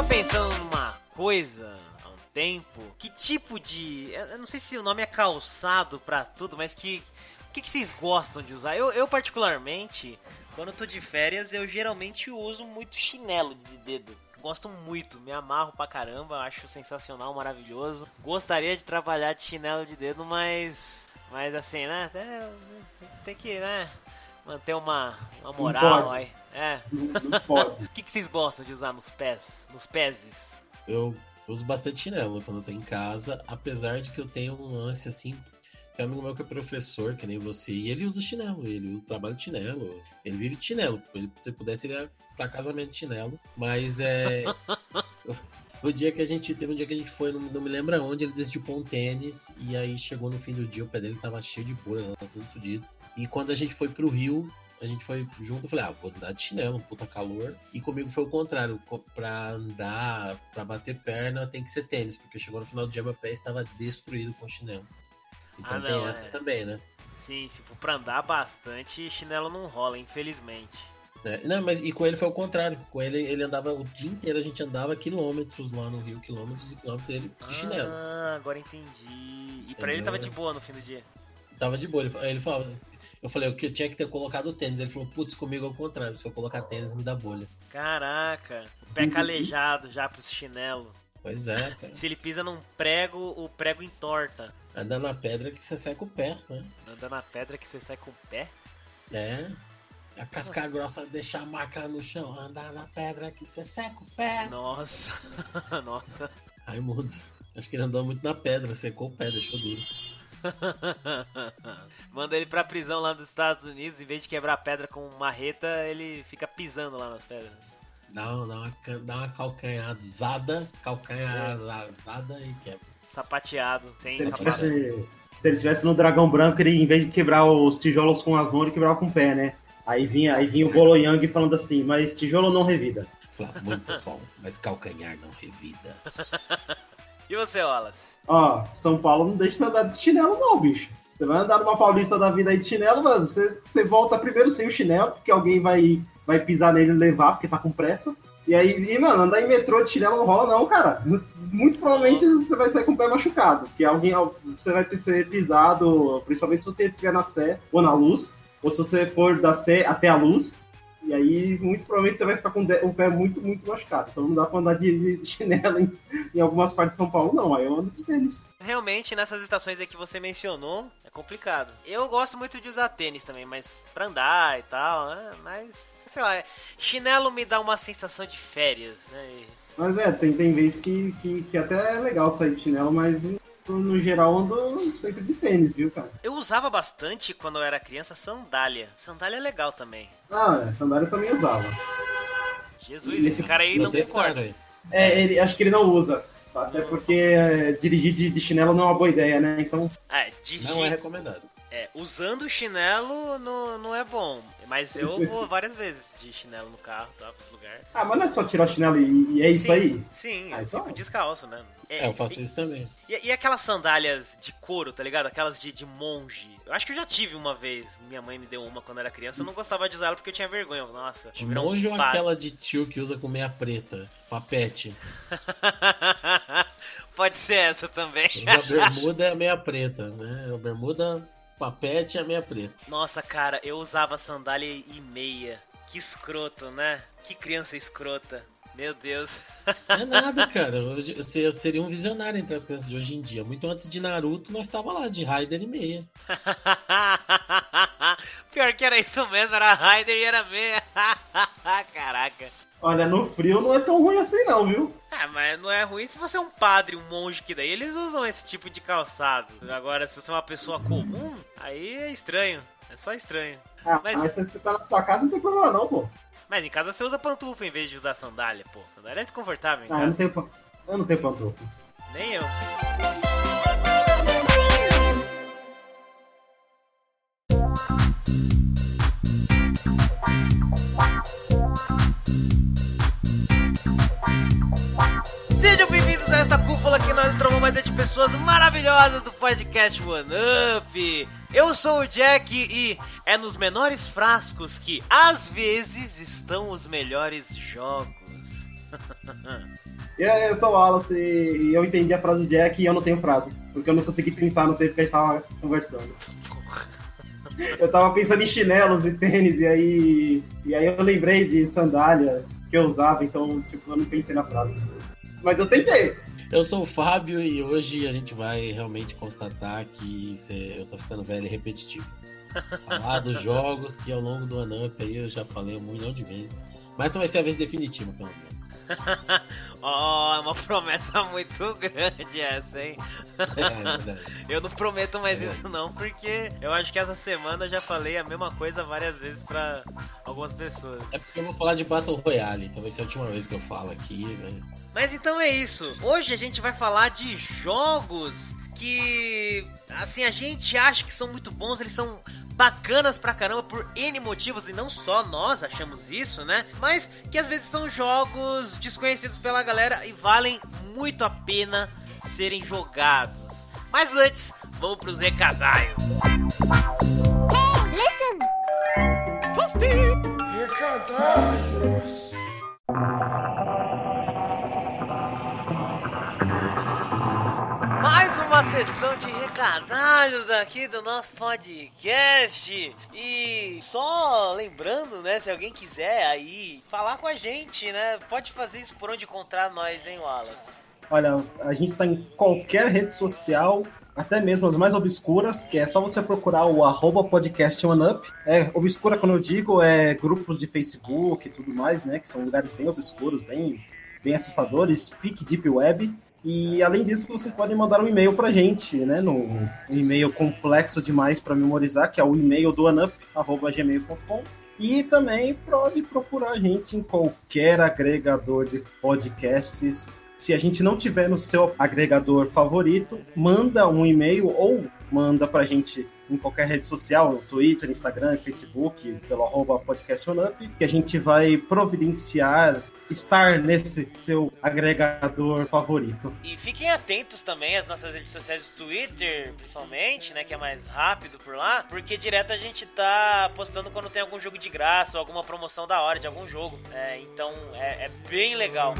tava pensando numa coisa há um tempo. Que tipo de. Eu não sei se o nome é calçado pra tudo, mas que. O que, que vocês gostam de usar? Eu, eu, particularmente, quando eu tô de férias, eu geralmente uso muito chinelo de dedo. Gosto muito, me amarro pra caramba, acho sensacional, maravilhoso. Gostaria de trabalhar de chinelo de dedo, mas. Mas assim, né? Tem que, né? Manter uma, uma moral aí. É. Não, não pode. O que, que vocês gostam de usar nos pés? Nos peses? Eu uso bastante chinelo quando eu tô em casa, apesar de que eu tenho um lance assim. Tem um amigo meu que é professor, que nem você, e ele usa chinelo, ele usa trabalho de chinelo, ele vive de chinelo. Ele, se pudesse, ele ia pra casamento de chinelo. Mas é. O dia que a gente teve um dia que a gente foi, não, não me lembro aonde, ele decidiu pôr um tênis e aí chegou no fim do dia, o pé dele tava cheio de bolha, tava tudo fodido. E quando a gente foi pro Rio, a gente foi junto, eu falei, ah, vou andar de chinelo, puta calor. E comigo foi o contrário, pra andar, pra bater perna, tem que ser tênis, porque chegou no final do dia, meu pé estava destruído com chinelo. Então Ah, tem não, essa é. também, né? Sim, se for pra andar bastante, chinelo não rola, infelizmente. É, não, mas e com ele foi o contrário. Com ele, ele andava o dia inteiro, a gente andava quilômetros lá no Rio, quilômetros e quilômetros, ele de chinelo. Ah, agora entendi. E pra ele tava de boa no fim do dia. Tava de boa. Ele, ele falava. Eu falei, eu que eu tinha que ter colocado o tênis. Ele falou, putz, comigo é o contrário. Se eu colocar tênis, me dá bolha. Caraca, o pé calejado já pros chinelos. Pois é, cara. Se ele pisa num prego, o prego entorta. Anda na pedra que você seca o pé, né? Anda na pedra que você com o pé. É. A casca grossa deixar a marca no chão. Andar na pedra que você seca o pé. Nossa, nossa. Raimundos. Acho que ele andou muito na pedra, secou o pé, deixou duro. Manda ele pra prisão lá dos Estados Unidos, em vez de quebrar pedra com marreta, ele fica pisando lá nas pedras. Dá, uma- dá, uma, dá uma calcanhazada, calcanhazada e quebra. Sapateado, sem Se ele, sapato. tivesse, se ele tivesse no dragão branco, ele, em vez de quebrar os tijolos com as mãos, ele quebrava com o pé, né? Aí vinha, aí vinha o Bolo Yang falando assim, mas tijolo não revida. Muito bom, mas calcanhar não revida. E você, Wallace? Ó, São Paulo não deixa você andar de chinelo não, bicho. Você vai andar numa paulista da vida aí de chinelo, mano, você, você volta primeiro sem o chinelo, porque alguém vai, vai pisar nele e levar, porque tá com pressa. E aí, e, mano, andar em metrô de chinelo não rola não, cara. Muito provavelmente você vai sair com o pé machucado, porque alguém, você vai ser pisado, principalmente se você estiver na Sé ou na luz, ou se você for da Sé até a luz, e aí muito provavelmente você vai ficar com o pé muito, muito machucado. Então não dá pra andar de, de chinelo em, em algumas partes de São Paulo, não. Aí eu ando de tênis. Realmente, nessas estações aí que você mencionou, é complicado. Eu gosto muito de usar tênis também, mas pra andar e tal, né? Mas, sei lá, chinelo me dá uma sensação de férias, né? E- Mas, é, tem, tem vezes que, que, que até é legal sair de chinelo, mas no, geral ando sempre de tênis, viu, cara? Eu usava bastante, quando eu era criança, sandália. Sandália é legal também. Ah, é, sandália eu também usava. Jesus, esse cara aí não concorda. aí. É, ele, acho que ele não usa. Até porque é, dirigir de, de chinelo não é uma boa ideia, né? Então, É, dirigir, Não é recomendado. É, usando chinelo não, não é bom. Mas eu vou várias vezes de chinelo no carro, tá? Pra esse lugar. ah, mas não é só tirar o chinelo e, e é isso Sim, aí? Sim, Ah, eu então. fico descalço, né? É, eu faço isso também. E, e aquelas sandálias de couro, tá ligado? Aquelas de, de monge. Eu acho que eu já tive uma vez. Minha mãe me deu uma quando eu era criança. Eu não gostava de usar ela porque eu tinha vergonha. Nossa, virar um monge ou aquela de tio que usa com meia preta? Papete. Pode ser essa também. A bermuda é a meia preta, né? A bermuda, papete é a meia preta. Nossa, cara, eu usava sandália e meia. Que escroto, né? Que criança escrota. Meu Deus. Não é nada, cara. Eu seria um visionário entre as crianças de hoje em dia. Muito antes de Naruto, nós tava lá, de Raider e meia. Pior que era isso mesmo, era Raider e era meia. Caraca. Olha, no frio não é tão ruim assim não, viu? Ah, mas não é ruim se você é um padre, um monge que daí eles usam esse tipo de calçado. Agora, se você é uma pessoa comum, aí é estranho. É só estranho. Ah, Mas- mas, se você tá na sua casa, não tem problema não, pô. Mas em casa você usa pantufa em vez de usar sandália, pô. Sandália é desconfortável em Ah, eu não tenho, eu não tenho pantufa. Nem eu. Sejam bem-vindos a esta cúpula que nós trocamos de pessoas maravilhosas do podcast One Up. Eu sou o Jack e é nos menores frascos que às vezes estão os melhores jogos. eu sou o Wallace e eu entendi a frase do Jack e eu não tenho frase. Porque eu não consegui pensar no tempo que a gente tava conversando. Eu tava pensando em chinelos e tênis, e aí. E aí eu lembrei de sandálias que eu usava, então, tipo, eu não pensei na frase. Mas eu tentei. Eu sou o Fábio e hoje a gente vai realmente constatar que eu tô ficando velho e repetitivo. Falar dos jogos que ao longo do Anup aí eu já falei um milhão de vezes. Mas essa vai ser a vez definitiva, pelo menos. oh, é uma promessa muito grande essa, hein? É, é eu não prometo mais é isso não, porque eu acho que essa semana eu já falei a mesma coisa várias vezes para algumas pessoas. É porque eu vou falar de Battle Royale, então vai ser a última vez que eu falo aqui, né? Mas então é isso. Hoje a gente vai falar de jogos que assim a gente acha que são muito bons, eles são bacanas pra caramba por N motivos e não só nós achamos isso, né? Mas que às vezes são jogos desconhecidos pela galera e valem muito a pena serem jogados. Mas antes, vamos pros recadalhos. Hey, listen! Recadalhos! Uma sessão de recadalhos aqui do nosso podcast. E só lembrando, né, se alguém quiser aí falar com a gente, né, pode fazer isso por onde encontrar nós, hein, Wallace? Olha, a gente tá em qualquer rede social, até mesmo as mais obscuras, que é só você procurar o arroba podcast OneUp. É, obscura, quando eu digo, é grupos de Facebook e tudo mais, né? Que são lugares bem obscuros, bem, bem assustadores. Peak Deep Web. E além disso, vocês podem mandar um e-mail pra gente, né? No um e-mail complexo demais para memorizar, que é o e-mail do anup.gmail.com. E também pode procurar a gente em qualquer agregador de podcasts. Se a gente não tiver no seu agregador favorito, manda um e-mail ou manda pra gente em qualquer rede social, Twitter, Instagram, Facebook, pelo arroba que a gente vai providenciar estar nesse seu agregador favorito. E fiquem atentos também às nossas redes sociais do Twitter, principalmente, né, que é mais rápido por lá, porque direto a gente tá postando quando tem algum jogo de graça ou alguma promoção da hora de algum jogo. É, então é, é bem legal.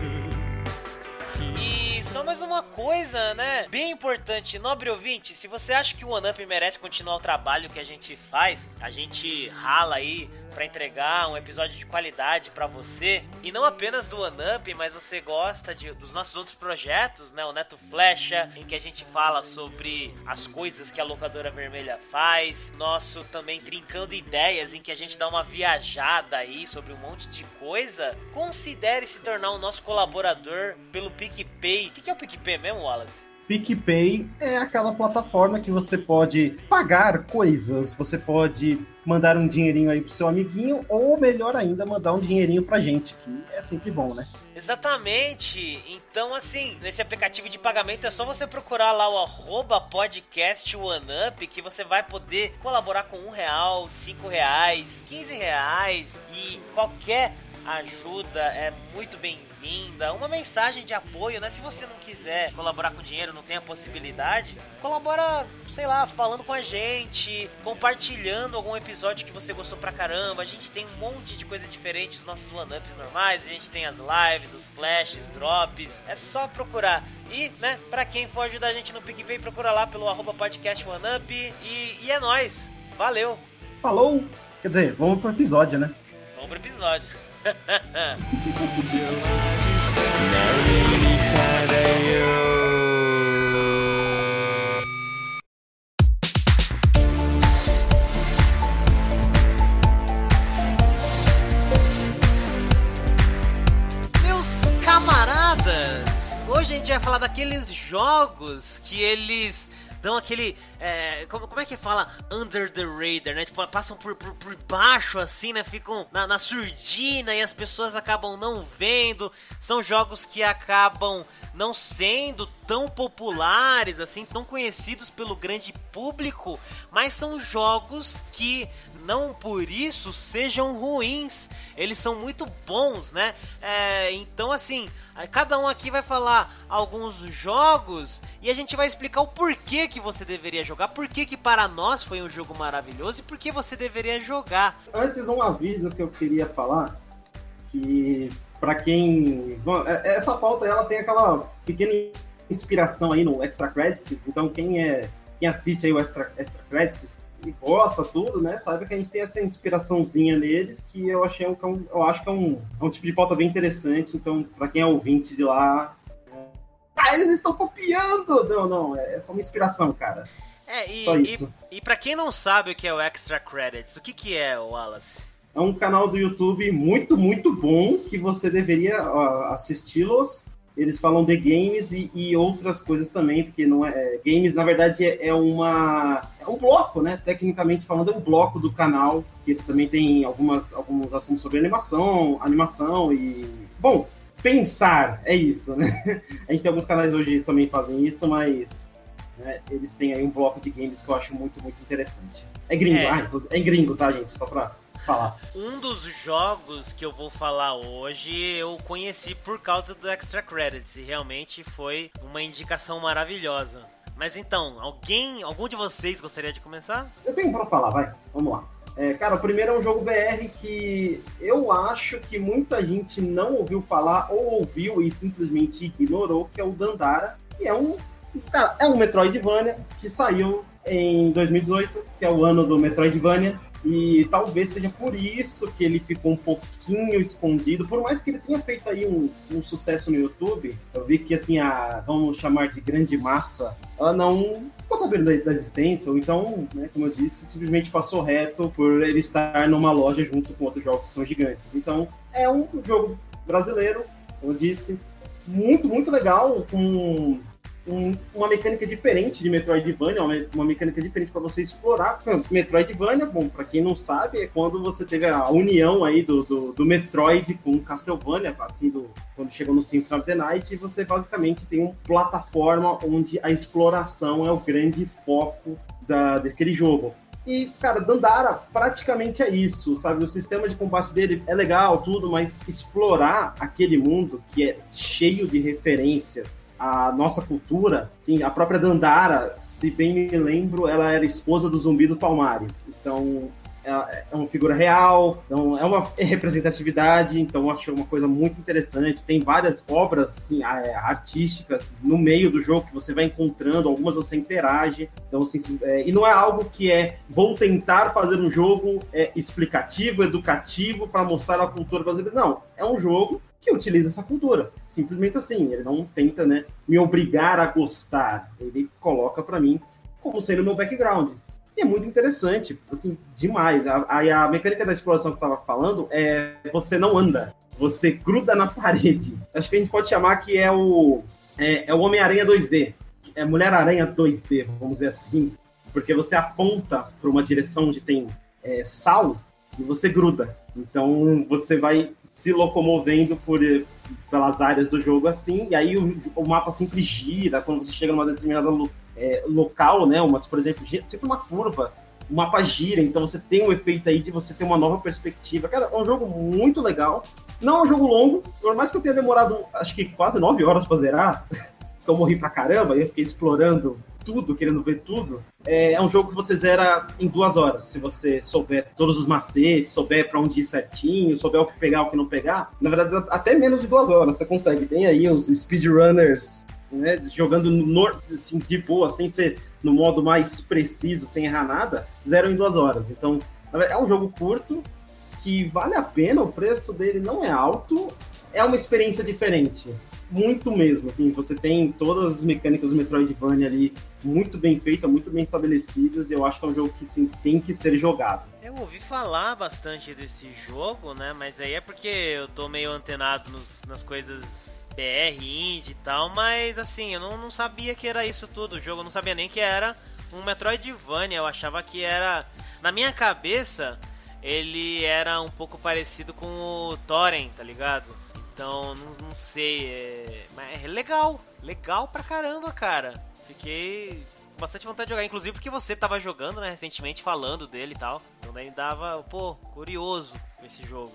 Só mais uma coisa, né? Bem importante, nobre ouvinte, se você acha que o OneUp merece continuar o trabalho que a gente faz, a gente rala aí para entregar um episódio de qualidade para você, e não apenas do OneUp, mas você gosta de, dos nossos outros projetos, né? O Neto Flecha, em que a gente fala sobre as coisas que a locadora vermelha faz, nosso também Trincando Ideias, em que a gente dá uma viajada aí sobre um monte de coisa, considere se tornar o nosso colaborador pelo PicPay. O que é o PicPay mesmo, Wallace? PicPay é aquela plataforma que você pode pagar coisas, você pode mandar um dinheirinho aí pro seu amiguinho, ou melhor ainda, mandar um dinheirinho pra gente, que é sempre bom, né? Exatamente. Então, assim, nesse aplicativo de pagamento é só você procurar lá o arroba podcast OneUp que você vai poder colaborar com um real, cinco reais, quinze reais e qualquer ajuda é muito bem-vinda. Uma mensagem de apoio, né? Se você não quiser colaborar com dinheiro, não tem a possibilidade, colabora, sei lá, falando com a gente, compartilhando algum episódio que você gostou pra caramba. A gente tem um monte de coisa diferente, os nossos one-ups normais, a gente tem as lives, os flashes, drops. É só procurar. E, né, pra quem for ajudar a gente no PicPay, procura lá pelo arroba podcast OneUp. E, e é nóis. Valeu. Falou! Quer dizer, vamos pro episódio, né? Vamos pro episódio. Meus camaradas, hoje a gente vai falar daqueles jogos que eles dão aquele. É, como, como é que fala? Under the radar, né? Tipo, passam por, por, por baixo assim, né? Ficam na, na surdina e as pessoas acabam não vendo. São jogos que acabam não sendo tão populares assim, tão conhecidos pelo grande público, mas são jogos que não por isso sejam ruins. Eles são muito bons, né? É, então, assim, cada um aqui vai falar alguns jogos e a gente vai explicar o porquê que você deveria jogar, porquê que para nós foi um jogo maravilhoso e por que você deveria jogar. Antes, um aviso que eu queria falar, que Pra quem. é- Essa pauta ela tem aquela pequena inspiração aí no Extra Credits, então quem é. Quem assiste aí o Extra, Extra Credits e gosta tudo, né? Sabe que a gente tem essa inspiraçãozinha neles que eu achei um, é um- eu acho que é um, é um tipo de pauta bem interessante. Então, pra quem é ouvinte de lá. é, Ah, eles estão copiando! Não, não, é só uma inspiração, cara. É, e, Só e, isso. e pra quem não sabe o que é o Extra Credits, o que, que é, Wallace? É um canal do YouTube muito, muito bom que você deveria assisti-los. Eles falam de games e, e outras coisas também, porque não é, é, games na verdade é, é uma é um bloco, né? Tecnicamente falando, é um bloco do canal que eles também têm algumas alguns assuntos sobre animação, animação e bom pensar é isso, né? A gente tem alguns canais hoje que também fazem isso, mas né, eles têm aí um bloco de games que eu acho muito, muito interessante. É gringo, É. ah, inclusive- é gringo, tá, gente? Só pra falar. Um dos jogos que eu vou falar hoje eu conheci por causa do Extra Credits e realmente foi uma indicação maravilhosa. Mas então, alguém, algum de vocês gostaria de começar? Eu tenho pra falar, vai. Vamos lá. É, cara, o primeiro é um jogo BR que eu acho que muita gente não ouviu falar ou ouviu e simplesmente ignorou, que é o Dandara, que é um. Cara, é um Metroidvania que saiu em 2018, que é o ano do Metroidvania. E talvez seja por isso que ele ficou um pouquinho escondido, por mais que ele tenha feito aí um, um sucesso no YouTube. Eu vi que assim, a vamos chamar de grande massa, ela não ficou sabendo da, da existência, ou então, né, como eu disse, simplesmente passou reto por ele estar numa loja junto com outros jogos que são gigantes. Então, é um jogo brasileiro, como eu disse, muito, muito legal, com um- uma mecânica diferente de Metroidvania, uma, uma mecânica diferente para você explorar. Metroidvania, bom, para quem não sabe, é quando você teve a união aí do, do, do Metroid com Castlevania, assim, do, quando chegou no Symphony of the Night, você basicamente tem uma plataforma onde a exploração é o grande foco da, daquele jogo. E, cara, Dandara praticamente é isso, sabe? O sistema de combate dele é legal, tudo, mas explorar aquele mundo que é cheio de referências à nossa cultura, sim, a própria Dandara, se bem me lembro, ela era esposa do Zumbi do Palmares. Então, é é uma figura real, então é uma representatividade, então eu acho uma coisa muito interessante. Tem várias obras assim, é, artísticas no meio do jogo que você vai encontrando, algumas você interage. Então, assim, é, e não é algo que é vou tentar fazer um jogo é, explicativo, educativo para mostrar a cultura brasileira. Não, é um jogo que utiliza essa cultura. Simplesmente assim, ele não tenta né, me obrigar a gostar, ele coloca para mim como sendo meu background. É muito interessante, assim, demais. A, a, a mecânica da exploração que eu tava falando é você não anda, você gruda na parede. Acho que a gente pode chamar que é o é, é o Homem-Aranha 2D, é Mulher-Aranha 2D, vamos dizer assim, porque você aponta para uma direção onde tem é, sal e você gruda. Então você vai se locomovendo por pelas áreas do jogo assim, e aí o, o mapa sempre gira quando você chega numa determinada lo- é, local, né? Umas, por exemplo, sempre uma curva, o mapa gira, então você tem um efeito aí de você ter uma nova perspectiva. Cara, é um jogo muito legal. Não é um jogo longo, por mais que eu tenha demorado, acho que quase nove horas pra zerar, eu morri pra caramba, e eu fiquei explorando tudo, querendo ver tudo. É, é um jogo que você zera em duas horas, se você souber todos os macetes, souber pra onde ir certinho, souber o que pegar, o que não pegar. Na verdade, até menos de duas horas você consegue. Tem aí os speedrunners né, jogando no, assim, de boa, sem ser no modo mais preciso, sem errar nada, zero em duas horas. Então, é um jogo curto que vale a pena, o preço dele não é alto, é uma experiência diferente. Muito mesmo, assim, você tem todas as mecânicas do Metroidvania ali muito bem feitas, muito bem estabelecidas, e eu acho que é um jogo que sim, tem que ser jogado. Eu ouvi falar bastante desse jogo, né? Mas aí é porque eu tô meio antenado nos- nas coisas BR, indie e tal, mas assim, eu não, não sabia que era isso tudo. O jogo eu não sabia nem que era um Metroidvania, eu achava que era. Na minha cabeça, ele era um pouco parecido com o Thorin, tá ligado? Então, não, não sei. É... Mas é legal, legal pra caramba, cara. Fiquei com bastante vontade de jogar, inclusive porque você tava jogando, né, recentemente, falando dele e tal. Então daí dava, pô, curioso esse jogo.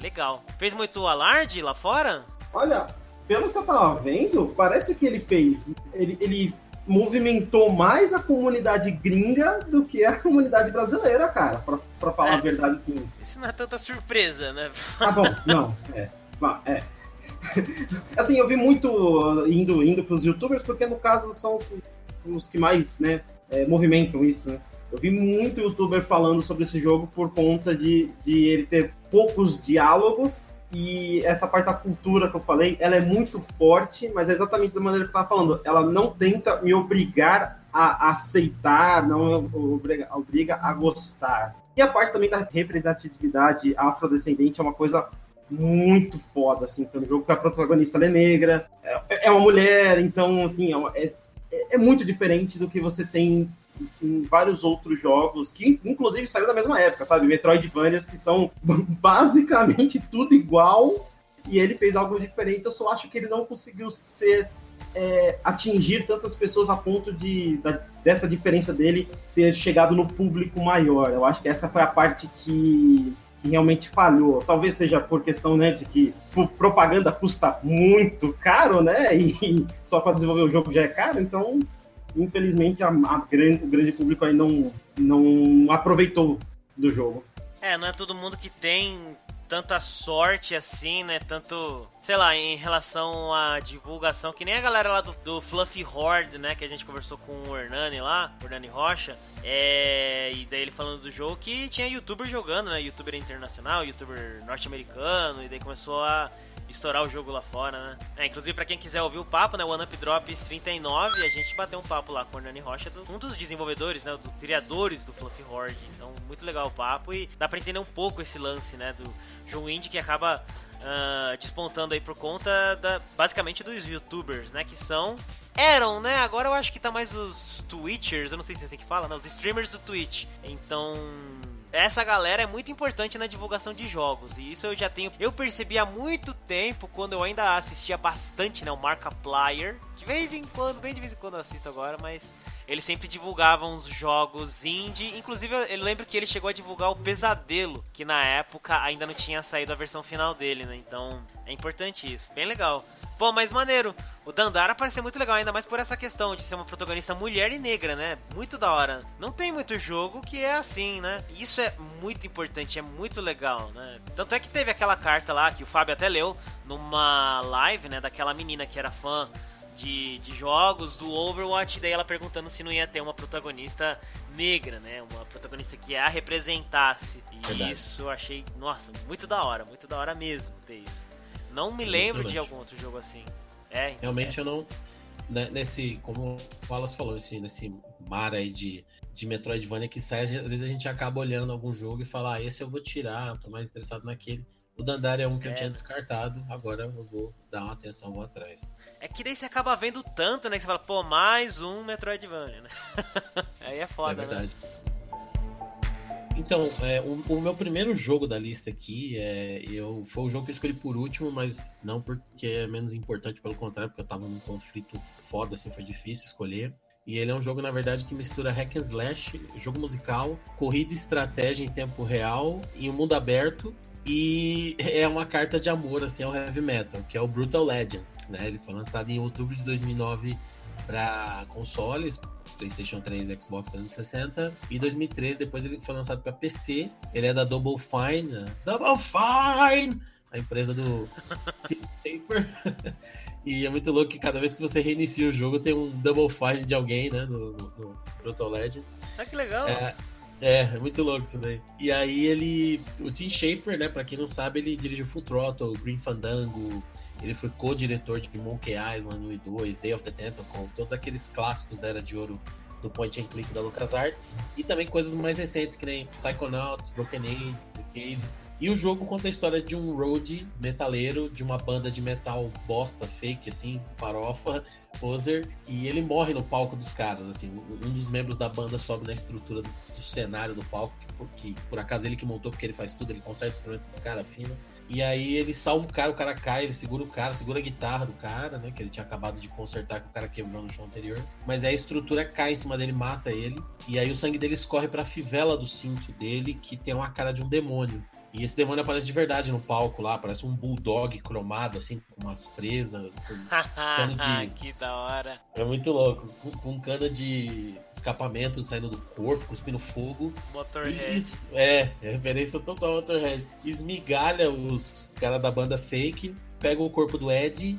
Legal. Fez muito alarde lá fora? Olha, pelo que eu tava vendo, parece que ele fez. Ele, ele movimentou mais a comunidade gringa do que a comunidade brasileira, cara. Pra, pra falar É. a verdade, sim. Isso não é tanta surpresa, né? Tá bom, não, é. Ah, é. assim, eu vi muito indo, indo pros youtubers, porque no caso são os que mais, né, é, movimentam isso, né? Eu vi muito youtuber falando sobre esse jogo por conta de, de ele ter poucos diálogos e essa parte da cultura que eu falei, ela é muito forte, mas é exatamente da maneira que eu tava falando. Ela não tenta me obrigar a aceitar, não obriga, obriga a gostar. E a parte também da representatividade afrodescendente é uma coisa muito foda, assim, pelo jogo, porque a protagonista é negra, é, é, uma mulher, então, assim, é, é, é muito diferente do que você tem em vários outros jogos, que inclusive saíram da mesma época, sabe? Metroidvanias que são basicamente tudo igual, e ele fez algo diferente. Eu só acho que ele não conseguiu ser é, atingir tantas pessoas a ponto de da, dessa diferença dele ter chegado no público maior. Eu acho que essa foi a parte que, que realmente falhou. Talvez seja por questão né, de que propaganda custa muito caro, né? E só para desenvolver o jogo já é caro, então infelizmente a, a grande, o grande público aí não, não aproveitou do jogo. É, não é todo mundo que tem tanta sorte assim, né? Tanto, sei lá, em relação à divulgação, que nem a galera lá do, do Fluffy Horde, né? Que a gente conversou com o Hernani lá, o Hernani Rocha. É, e daí ele falando do jogo que tinha youtuber jogando, né? Youtuber internacional, youtuber norte-americano, e daí começou a estourar o jogo lá fora, né? É, inclusive, para quem quiser ouvir o papo, né? One Up Drops 39, a gente bateu um papo lá com o Hernani Rocha, um dos desenvolvedores, né? Dos criadores do Fluffy Horde. Então, muito legal o papo e dá pra entender um pouco esse lance, né? Do João Indie que acaba uh, despontando aí por conta da, basicamente dos youtubers, né? Que são. Eram, né? Agora eu acho que tá mais os Twitchers, eu não sei se é assim que fala, né? Os streamers do Twitch. Então essa galera é muito importante na divulgação de jogos. E isso eu já tenho. Eu percebi há muito tempo, quando eu ainda assistia bastante, né? O Markiplier. De vez em quando, bem de vez em quando eu assisto agora, mas eles sempre divulgavam os jogos indie. Inclusive, eu lembro que ele chegou a divulgar o Pesadelo, que na época ainda não tinha saído a versão final dele, né? Então é importante isso. Bem legal. Pô, mas maneiro. O Dandara parece muito legal, ainda mais por essa questão de ser uma protagonista mulher e negra, né? Muito da hora. Não tem muito jogo que é assim, né? Isso é muito importante, é muito legal, né? Tanto é que teve aquela carta lá que o Fábio até leu numa live, né? Daquela menina que era fã de, de jogos do Overwatch, daí ela perguntando se não ia ter uma protagonista negra, né? Uma protagonista que a representasse. E Verdade. isso eu achei, nossa, muito da hora, muito da hora mesmo ter isso. Não me lembro de algum outro jogo assim. É, Realmente é. eu não. Né, nesse, como o Wallace falou, assim, nesse mar aí de, de Metroidvania que sai, às vezes a gente acaba olhando algum jogo e fala, ah, esse eu vou tirar, tô mais interessado naquele. O Dandara é um que é. eu tinha descartado, agora eu vou dar uma atenção, vou atrás. É que daí você acaba vendo tanto, né? Que você fala, pô, mais um Metroidvania, né? Aí é foda, é verdade. né? Então, é, o, o, meu primeiro jogo da lista aqui é, eu, foi o jogo que eu escolhi por último, mas não porque é menos importante, pelo contrário, porque eu tava num conflito foda, assim, foi difícil escolher. E ele é um jogo, na verdade, que mistura hack and slash, jogo musical, corrida e estratégia em tempo real, em um mundo aberto, e é uma carta de amor, assim, ao heavy metal, que é o Brutal Legend, né? Ele foi lançado em outubro de 2009 para consoles, PlayStation 3 e Xbox 360. E 2013, depois ele foi lançado para PC. Ele é da Double Fine. Né? Double Fine! A empresa do Paper. e é muito louco que cada vez que você reinicia o jogo tem um Double Fine de alguém, né? No, no, no Proto Legend. Ah, que legal! É, é, é muito louco isso daí. E aí ele. O Tim Schafer, né? Pra quem não sabe, ele dirigiu Full Throttle, Green Fandango, ele foi co-diretor de Monkey Island 1 e 2, Day of the Tentacle, todos aqueles clássicos da Era de Ouro do point and click da LucasArts. E também coisas mais recentes, que nem Psychonauts, Broken Age, The Cave. E o jogo conta a história de um road metaleiro de uma banda de metal bosta, fake, assim, farofa, poser, e ele morre no palco dos caras, assim. Um dos membros da banda sobe na estrutura do, cenário do palco, que, por acaso ele que montou, porque ele faz tudo, ele conserta o instrumento dos caras, fina. E aí ele salva o cara, o cara cai, ele segura o cara, segura a guitarra do cara, né, que ele tinha acabado de consertar que o cara quebrou no show anterior. Mas aí a estrutura cai em cima dele, mata ele, e aí o sangue dele escorre pra fivela do cinto dele, que tem uma cara de um demônio. E esse demônio aparece de verdade no palco lá, parece um bulldog cromado, assim, com umas presas, com cano de. que da hora. É muito louco. Com, com cana de escapamento saindo do corpo, cuspindo fogo. Motorhead. Es... É, é referência total ao Motorhead. Esmigalha os, os caras da banda fake, pega o corpo do Ed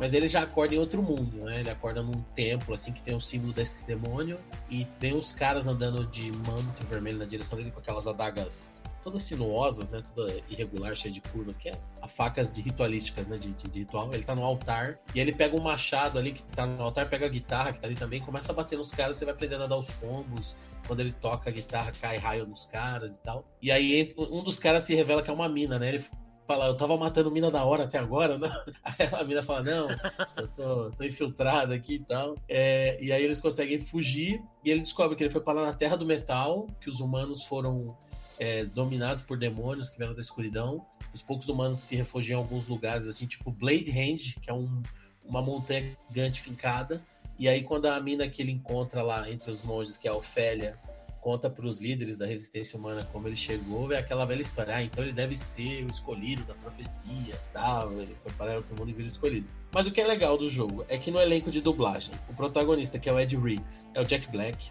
mas ele já acorda em outro mundo, né? Ele acorda num templo, assim, que tem o símbolo desse demônio. E tem os caras andando de manto vermelho na direção dele com aquelas adagas todas sinuosas, né? Toda irregular, cheia de curvas, que é a facas de ritualísticas, né? De, de, de, ritual. Ele tá no altar e ele pega um machado ali que tá no altar, pega a guitarra que tá ali também, começa a bater nos caras, você vai aprendendo a dar os combos. Quando ele toca a guitarra, cai raio nos caras e tal. E aí um dos caras se revela que é uma mina, né? Ele fala, eu tava matando mina da hora até agora, né? Aí a mina fala, não, eu tô, tô infiltrado aqui e tal. É, e aí eles conseguem fugir e ele descobre que ele foi parar na Terra do Metal, que os humanos foram é, dominados por demônios que vieram da escuridão. Os poucos humanos se refugiam em alguns lugares, assim, tipo Blade Hand, que é um, uma montanha gigante fincada. E aí, quando a mina que ele encontra lá entre os monges, que é a Ofélia, conta para os líderes da resistência humana como ele chegou, é aquela velha história. Ah, então ele deve ser o escolhido da profecia, tal. Ele foi para outro mundo e virou escolhido. Mas o que é legal do jogo é que no elenco de dublagem, o protagonista, que é o Ed Riggs, é o Jack Black.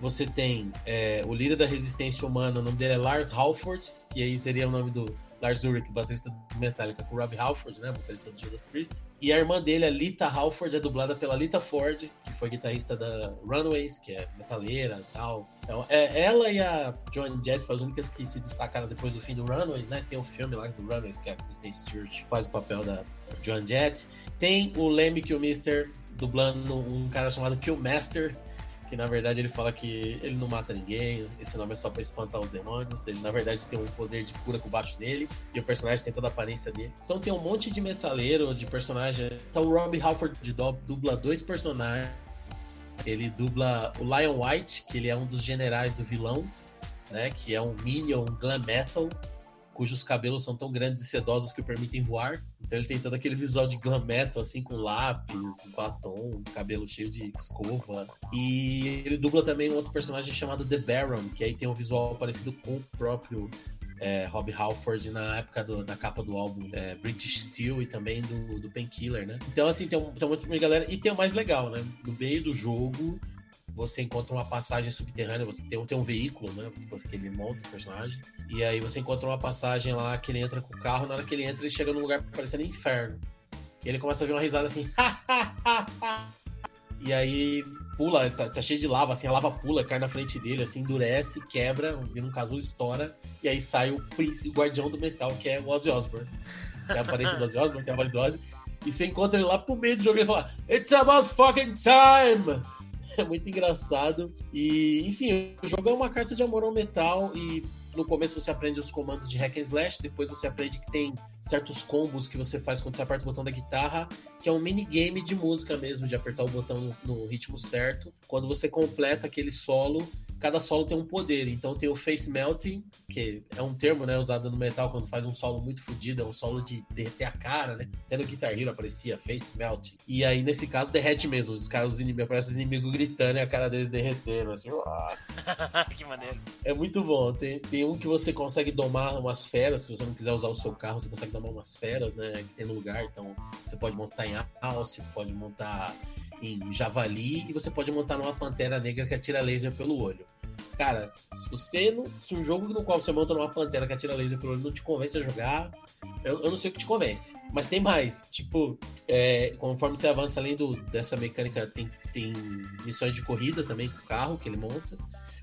Você tem é, o líder da resistência humana, o nome dele é Lars Halford, que aí seria o nome do, Lars Ulrich, baterista do Metallica, com o Rob Halford, né, vocalista do Judas Priest. E a irmã dele, a Lita Halford, é dublada pela Lita Ford, que foi guitarrista da Runaways, que é metaleira e tal. Então, é, ela e a Joan Jett foram as únicas que se destacaram depois do fim do Runaways, né? Tem um filme lá do Runaways, que é a Kristen Stewart faz o papel da Joan Jett. Tem o Lemmy Kilmister dublando um cara chamado Killmaster, que na verdade ele fala que ele não mata ninguém, esse nome é só para espantar os demônios, ele na verdade tem um poder de cura por baixo dele, e o personagem tem toda a aparência dele. Então tem um monte de metaleiro, de personagem. Então o Rob Halford de dubla dois personagens. Ele dubla o Lion White, que ele é um dos generais do vilão, né? Que é um Minion glam metal cujos cabelos são tão grandes e sedosos que o permitem voar. Então ele tem todo aquele visual de glam metal, assim, com lápis, batom, cabelo cheio de escova. E ele dubla também um outro personagem chamado The Baron, que aí tem um visual parecido com o próprio é, Rob Halford na época do, da capa do álbum é, British Steel e também do, do Painkiller, né? Então, assim, tem um, tem um monte de galera. E tem o mais legal, né? No meio do jogo, você encontra uma passagem subterrânea, você tem, tem um veículo, né? Que ele monta o personagem. E aí você encontra uma passagem lá que ele entra com o carro, na hora que ele entra, ele chega num lugar parecendo inferno. E ele começa a ver uma risada assim. e aí pula, tá, tá, cheio de lava, assim, a lava pula, cai na frente dele, assim, endurece, quebra, vira um casulo, estoura, e aí sai o príncipe, o guardião do metal, que é o Ozzy Osbourne. É a aparência do Ozzy Osbourne, tem a voz do Ozzy. E você encontra ele lá pro meio do jogo e fala: It's about fucking time! É muito engraçado. E, enfim, o jogo é uma carta de amor ao metal e no começo você aprende os comandos de hack and slash, depois você aprende que tem certos combos que você faz quando você aperta o botão da guitarra, que é um minigame de música mesmo, de apertar o botão no, no ritmo certo. Quando você completa aquele solo, cada solo tem um poder. Então tem o face melting, que é um termo né, usado no metal quando faz um solo muito fodido, é um solo de derreter a cara, né? Até no Guitar Hero aparecia face melting. E aí, nesse caso, derrete mesmo. Os caras, os inimigos, aparecem os inimigos gritando e a cara deles derretendo, assim. que maneiro. É muito bom. Tem, tem um que você consegue domar umas feras, se você não quiser usar o seu carro, você consegue domar umas feras, né? Que tem no lugar. Então, você pode montar em alce, pode montar em javali e você pode montar numa pantera negra que atira laser pelo olho. Cara, se você não, se um jogo no qual você monta numa pantera que atira laser pelo olho não te convence a jogar, eu, eu não sei o que te convence. Mas tem mais. Tipo, é, conforme você avança além do, dessa mecânica, tem, tem missões de corrida também com o carro que ele monta.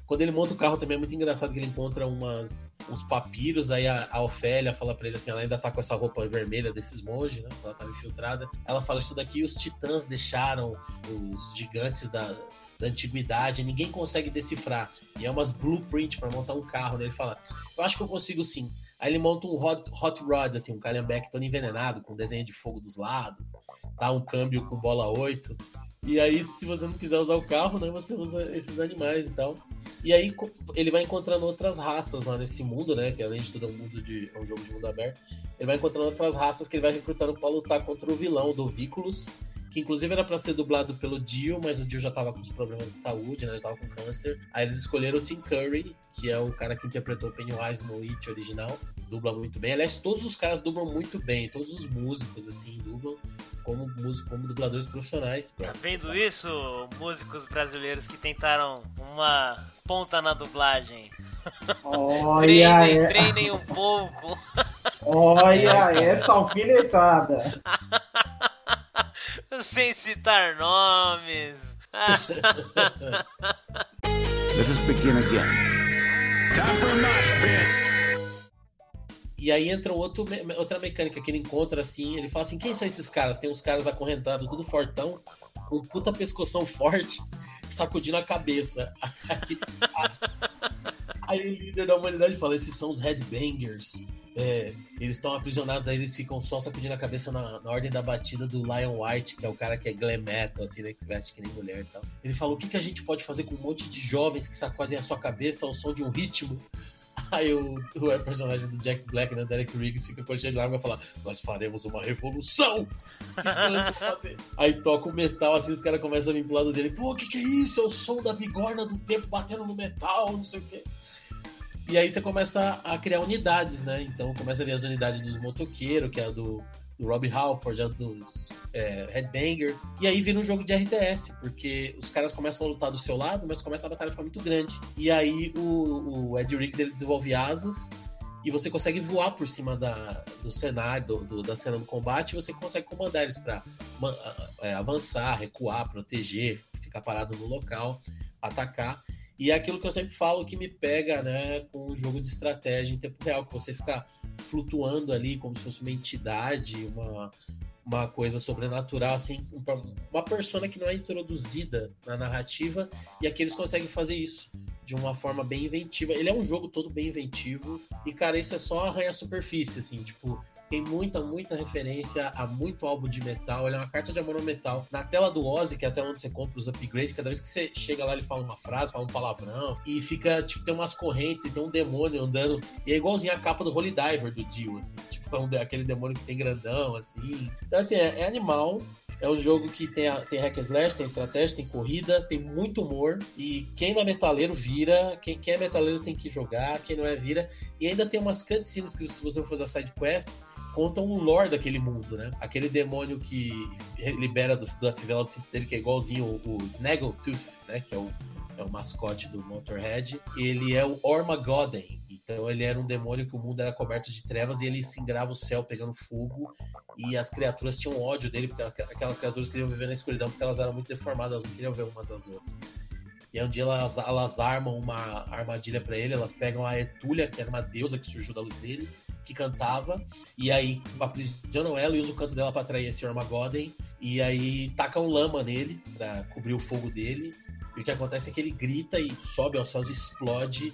Quando ele monta o carro também é muito engraçado que ele encontra umas, uns papiros, aí a, a Ofélia fala para ele assim, ela ainda tá com essa roupa vermelha desses monges, né? Ela tava infiltrada. Ela fala isso daqui, os titãs deixaram os gigantes da, da antiguidade, ninguém consegue decifrar. E é umas blueprint para montar um carro, né? Ele fala, eu acho que eu consigo sim. Aí ele monta um hot, hot rod, assim, um calhambeque todo envenenado, com desenho de fogo dos lados, tá? Um câmbio com bola 8. E aí, se você não quiser usar o carro, né, você usa esses animais e tal. E aí ele vai encontrando outras raças lá nesse mundo, né? Que além de tudo é um mundo de. é um jogo de mundo aberto. Ele vai encontrando outras raças que ele vai recrutando para lutar contra o vilão do Vículos, que inclusive era para ser dublado pelo Dio, mas o Dio já tava com os problemas de saúde, né? Já tava com câncer. Aí eles escolheram o Tim Curry, que é o cara que interpretou o Pennywise no It original, dubla muito bem. Aliás, todos os caras dublam muito bem, todos os músicos, assim, dublam como, músicos, como dubladores profissionais. Tá vendo isso, músicos brasileiros que tentaram uma ponta na dublagem? Olha, treinem, é- treinem um pouco. olha essa alfinetada. Sem citar nomes. Let us begin again. Time for a mosh pit. E aí entra outro, outra mecânica que ele encontra assim, ele fala assim, quem são esses caras? Tem uns caras acorrentados, tudo fortão, com puta pescoção forte, sacudindo a cabeça. Aí, aí o líder da humanidade fala, esses são os headbangers. É, eles estão aprisionados, aí eles ficam só sacudindo a cabeça na, na ordem da batida do Lion White, que é o cara que é glam metal, assim, né, que se veste que nem mulher e tal. Ele fala, o que, que a gente pode fazer com um monte de jovens que sacodem a sua cabeça ao som de um ritmo? Aí o, o personagem do Jack Black, né, Derek Riggs, fica com a de largo e vai falar: Nós faremos uma revolução! O que vamos fazer? Aí toca o metal, assim, os caras começam a vir pro lado dele: Pô, o que, que é isso? É o som da bigorna do tempo batendo no metal, não sei o quê. E aí você começa a criar unidades, né? Então começa a ver as unidades dos motoqueiros, que é a do, do Rob Halford, a dos é, Headbanger. E aí vira um jogo de RTS, porque os caras começam a lutar do seu lado, mas começa a batalha ficar muito grande. E aí o, o Ed Riggs ele desenvolve asas e você consegue voar por cima da, do cenário, do, do- da cena do combate, e você consegue comandar eles para avançar, recuar, proteger, ficar parado no local, atacar. E é aquilo que eu sempre falo que me pega, né, com o jogo de estratégia em tempo real, que você fica flutuando ali como se fosse uma entidade, uma, uma coisa sobrenatural, assim, um- uma persona que não é introduzida na narrativa, e aqui eles conseguem fazer isso de uma forma bem inventiva. Ele é um jogo todo bem inventivo, e cara, isso é só arranha superfície, assim, tipo, tem muita, muita referência a muito álbum de metal. Ele é uma carta de amor ao metal. Na tela do Ozzy, que é a tela onde você compra os upgrades, cada vez que você chega lá, ele fala uma frase, fala um palavrão. E fica, tipo, tem umas correntes e tem um demônio andando. E é igualzinho a capa do Holy Diver do Dio, assim. Tipo, é um, aquele demônio que tem grandão, assim. Então, assim, é, é animal. É um jogo que tem, a- tem hack and slash, tem estratégia, tem corrida, tem muito humor. E quem não é metaleiro vira, quem, quem é metaleiro tem que jogar, quem não é vira. E ainda tem umas cutscenes que se você for fazer a side quest, contam o lore daquele mundo, né? Aquele demônio que libera do- da fivela do cinto dele, que é igualzinho o, o Snaggletooth, né? Que é o, é o mascote do Motorhead. Ele é o Ormagoden. Então ele era um demônio que o mundo era coberto de trevas e ele singrava o céu pegando fogo e as criaturas tinham ódio dele, porque aqu- aquelas criaturas queriam viver na escuridão porque elas eram muito deformadas, não queriam ver umas às outras. E aí um dia elas, elas armam uma armadilha pra ele, elas pegam a Etúlia, que era uma deusa que surgiu da luz dele, que cantava, e aí aprisionam ela e usam o canto dela pra atrair esse Armagoden, e aí tacam lama nele pra cobrir o fogo dele. E o que acontece é que ele grita e sobe aos céus e explode,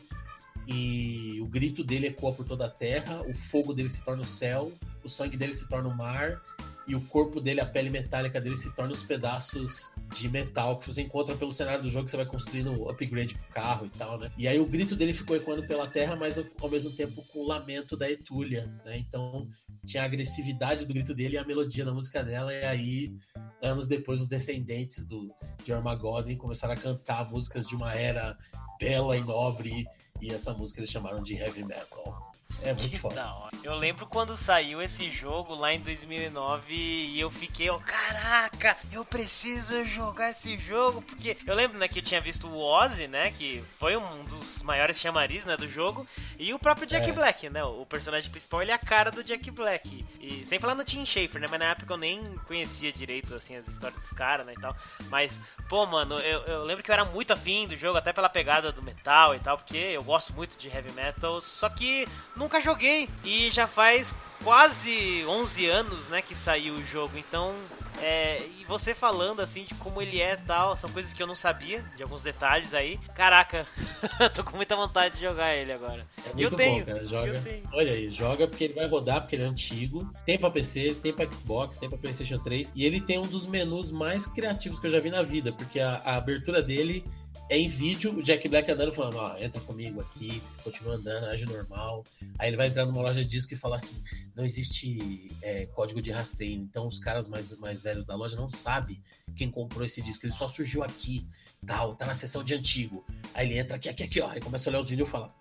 e o grito dele ecoa por toda a terra, o fogo dele se torna o céu, o sangue dele se torna o mar, e o corpo dele, a pele metálica dele se torna os pedaços de metal que você encontra pelo cenário do jogo que você vai construindo upgrade pro carro e tal, né? E aí o grito dele ficou ecoando pela terra, mas ao mesmo tempo com o lamento da Etúlia, né? Então tinha a agressividade do grito dele e a melodia da música dela, e aí, anos depois, os descendentes do, de Armageddon começaram a cantar músicas de uma era bela e nobre, e essa música eles chamaram de heavy metal. É muito Que foda. da hora. Eu lembro quando saiu esse jogo lá em 2009 e eu fiquei, ó, caraca, eu preciso jogar esse jogo, porque eu lembro, né, que eu tinha visto o Ozzy, né, que foi um dos maiores chamariz, né, do jogo, e o próprio Jack É. Black, né, o personagem principal, ele é a cara do Jack Black. E sem falar no Tim Schafer, né, mas na época eu nem conhecia direito, assim, as histórias dos caras, né, e tal. Mas, pô, mano, eu, eu lembro que eu era muito afim do jogo, até pela pegada do metal e tal, porque eu gosto muito de heavy metal, só que nunca joguei. E já faz quase 11 anos, né, que saiu o jogo. Então, é, e você falando assim de como ele é e tal, são coisas que eu não sabia, de alguns detalhes aí. Caraca, tô com muita vontade de jogar ele agora. É E eu muito tenho, bom, cara. Joga. eu tenho. Olha aí, joga porque ele vai rodar, porque ele é antigo. Tem pra PC, tem pra Xbox, tem pra PlayStation 3. E ele tem um dos menus mais criativos que eu já vi na vida, porque a, a abertura dele é em vídeo o Jack Black andando falando, ó, entra comigo aqui, continua andando, age normal. Aí ele vai entrar numa loja de disco e fala assim, não existe é, código de rastreio, então os caras mais, mais velhos da loja não sabem quem comprou esse disco, ele só surgiu aqui, tal, tá na seção de antigo. Aí ele entra aqui, aqui, aqui, ó, aí começa a olhar os vídeos e fala,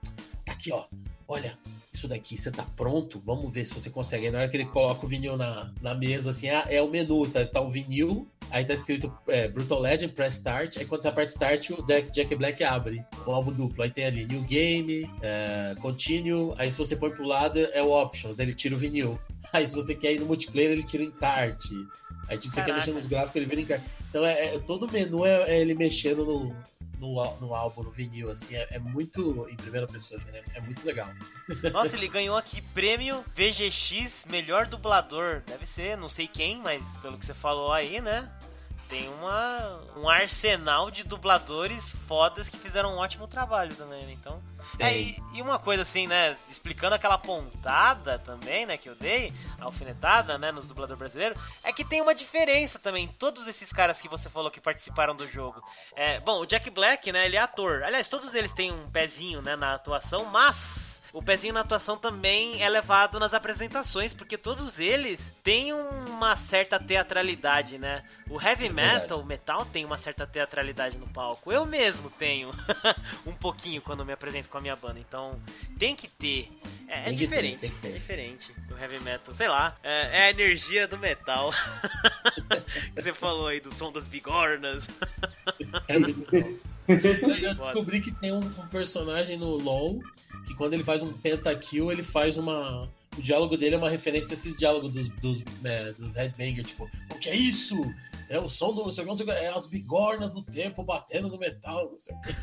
tá aqui, ó, olha, isso daqui, você tá pronto? Vamos ver se você consegue. Aí na hora que ele coloca o vinil na, na mesa, assim, é, é o menu, tá, tá o vinil, aí tá escrito é, Brutal Legend, Press Start, aí quando você aperta Start, o Jack, Jack Black abre o álbum duplo. Aí tem ali New Game, é, Continue, aí se você põe pro lado é o Options, ele tira o vinil. Aí se você quer ir no multiplayer, ele tira o encarte. Aí tipo, você quer mexer nos gráficos, ele vira encarte. Então é, é todo menu é, é ele mexendo no, no, no álbum, no vinil, assim, é, é, muito em primeira pessoa, assim, né? É muito legal. Nossa, ele ganhou aqui prêmio VGX Melhor Dublador. Deve ser, não sei quem, mas pelo que você falou aí, né? Tem uma, um arsenal de dubladores fodas que fizeram um ótimo trabalho também, né? Então. É, e, e, uma coisa assim, né? Explicando aquela pontada também, né? Que eu dei, alfinetada, né? Nos dubladores brasileiros, é que tem uma diferença também. Todos esses caras que você falou que participaram do jogo. É, bom, o Jack Black, né? Ele é ator. Aliás, todos eles têm um pezinho, né? Na atuação, mas o pezinho na atuação também é levado nas apresentações, porque todos eles têm uma certa teatralidade, né? O heavy é metal, o metal tem uma certa teatralidade no palco. Eu mesmo tenho um pouquinho quando me apresento com a minha banda, então tem que ter. É, é diferente, ter, ter. é diferente o heavy metal, sei lá, é, é a energia do metal. que você falou aí do som das bigornas. Eu descobri que tem um, um personagem no LoL que quando ele faz um pentakill, ele faz uma. O diálogo dele é uma referência a esses diálogos dos, dos, é, dos Headbanger, tipo, o que é isso? É o som do não sei, é as bigornas do tempo batendo no metal, não sei o que.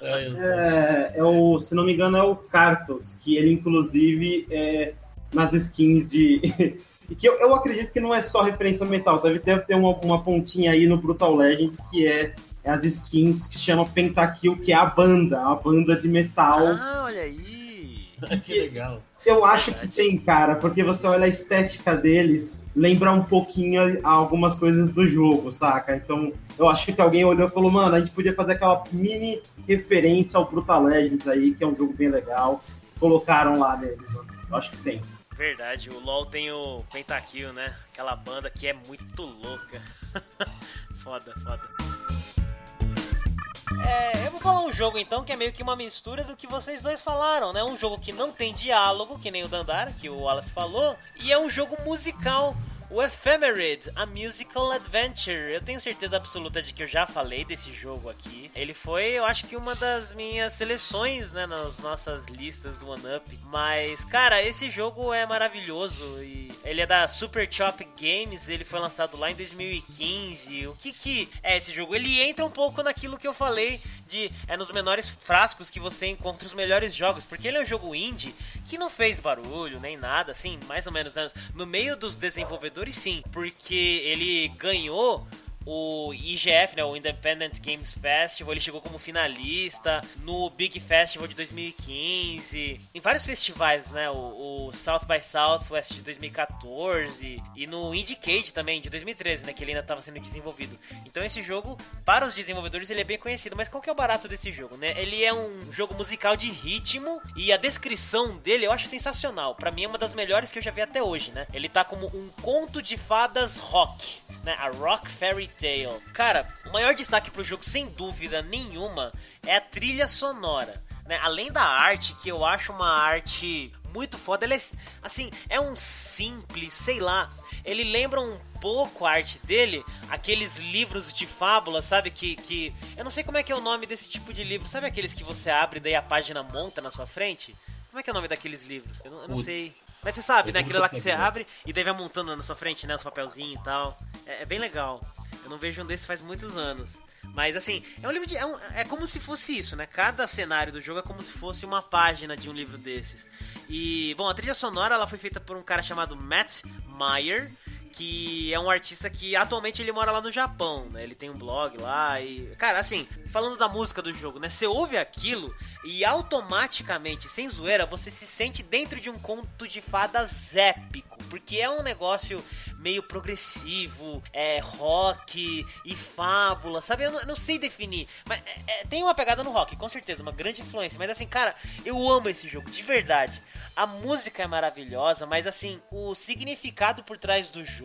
É, é, é, o, se não me engano, é o Cartos, que ele inclusive é nas skins de. E que eu, eu acredito que não é só referência metal, deve ter, ter uma, uma pontinha aí no Brutal Legend que é é as skins que chama Pentakill, que é a banda, a banda de metal. Ah, olha aí! que legal. Eu acho que tem, cara, porque você olha a estética deles, lembra um pouquinho algumas coisas do jogo, saca? Então, eu acho que alguém olhou e falou, mano, a gente podia fazer aquela mini referência ao Brutal Legends aí, que é um jogo bem legal. Colocaram lá neles, mano. Eu acho que tem. Verdade, o LoL tem o Pentakill, né? Aquela banda que é muito louca. foda, foda. É, eu vou falar um jogo então que é meio que uma mistura do que vocês dois falaram, né? Um jogo que não tem diálogo, que nem o Dandara, que o Wallace falou, e é um jogo musical o Ephemerid, a Musical Adventure. Eu tenho certeza absoluta de que eu já falei desse jogo aqui. Ele foi, eu acho que uma das minhas seleções, né, nas nossas listas do One Up. Mas, cara, esse jogo é maravilhoso e ele é da Super Chop Games, ele foi lançado lá em 2015. O que que é esse jogo? Ele entra um pouco naquilo que eu falei de é nos menores frascos que você encontra os melhores jogos, porque ele é um jogo indie que não fez barulho nem nada, assim, mais ou menos, né? no meio dos desenvolvedores sim, porque ele ganhou o IGF, né, o Independent Games Festival, ele chegou como finalista no Big Festival de 2015, em vários festivais, né, o, o South by Southwest de 2014 e no Indiecade também de 2013, né, que ele ainda estava sendo desenvolvido. Então esse jogo, para os desenvolvedores, ele é bem conhecido, mas qual que é o barato desse jogo, né? Ele é um jogo musical de ritmo e a descrição dele eu acho sensacional. Para mim é uma das melhores que eu já vi até hoje, né? Ele tá como um conto de fadas rock, né? A Rock Fairy Cara, o maior destaque pro jogo, sem dúvida nenhuma, é a trilha sonora. Né? Além da arte, que eu acho uma arte muito foda, ele é, assim, é um simples, sei lá, ele lembra um pouco a arte dele, aqueles livros de fábula, sabe? Que, que. Eu não sei como é que é o nome desse tipo de livro. Sabe aqueles que você abre e daí a página monta na sua frente? Como é que é o nome daqueles livros? Eu não, eu não sei. Mas você sabe, né? Aquilo lá que você abre e daí vai montando na sua frente, né? Os papelzinhos e tal. É, é bem legal. Eu não vejo um desse faz muitos anos. Mas assim, é um livro de. É, um, é, como se fosse isso, né? Cada cenário do jogo é como se fosse uma página de um livro desses. E, bom, a trilha sonora ela foi feita por um cara chamado Matt Meyer que é um artista que atualmente ele mora lá no Japão, né? Ele tem um blog lá e. Cara, assim, falando da música do jogo, né? Você ouve aquilo e automaticamente, sem zoeira, você se sente dentro de um conto de fadas épico porque é um negócio meio progressivo, é rock e fábula, sabe? Eu não, não sei definir, mas é, é, tem uma pegada no rock, com certeza, uma grande influência. Mas assim, cara, eu amo esse jogo, de verdade. A música é maravilhosa, mas assim, o significado por trás do jogo,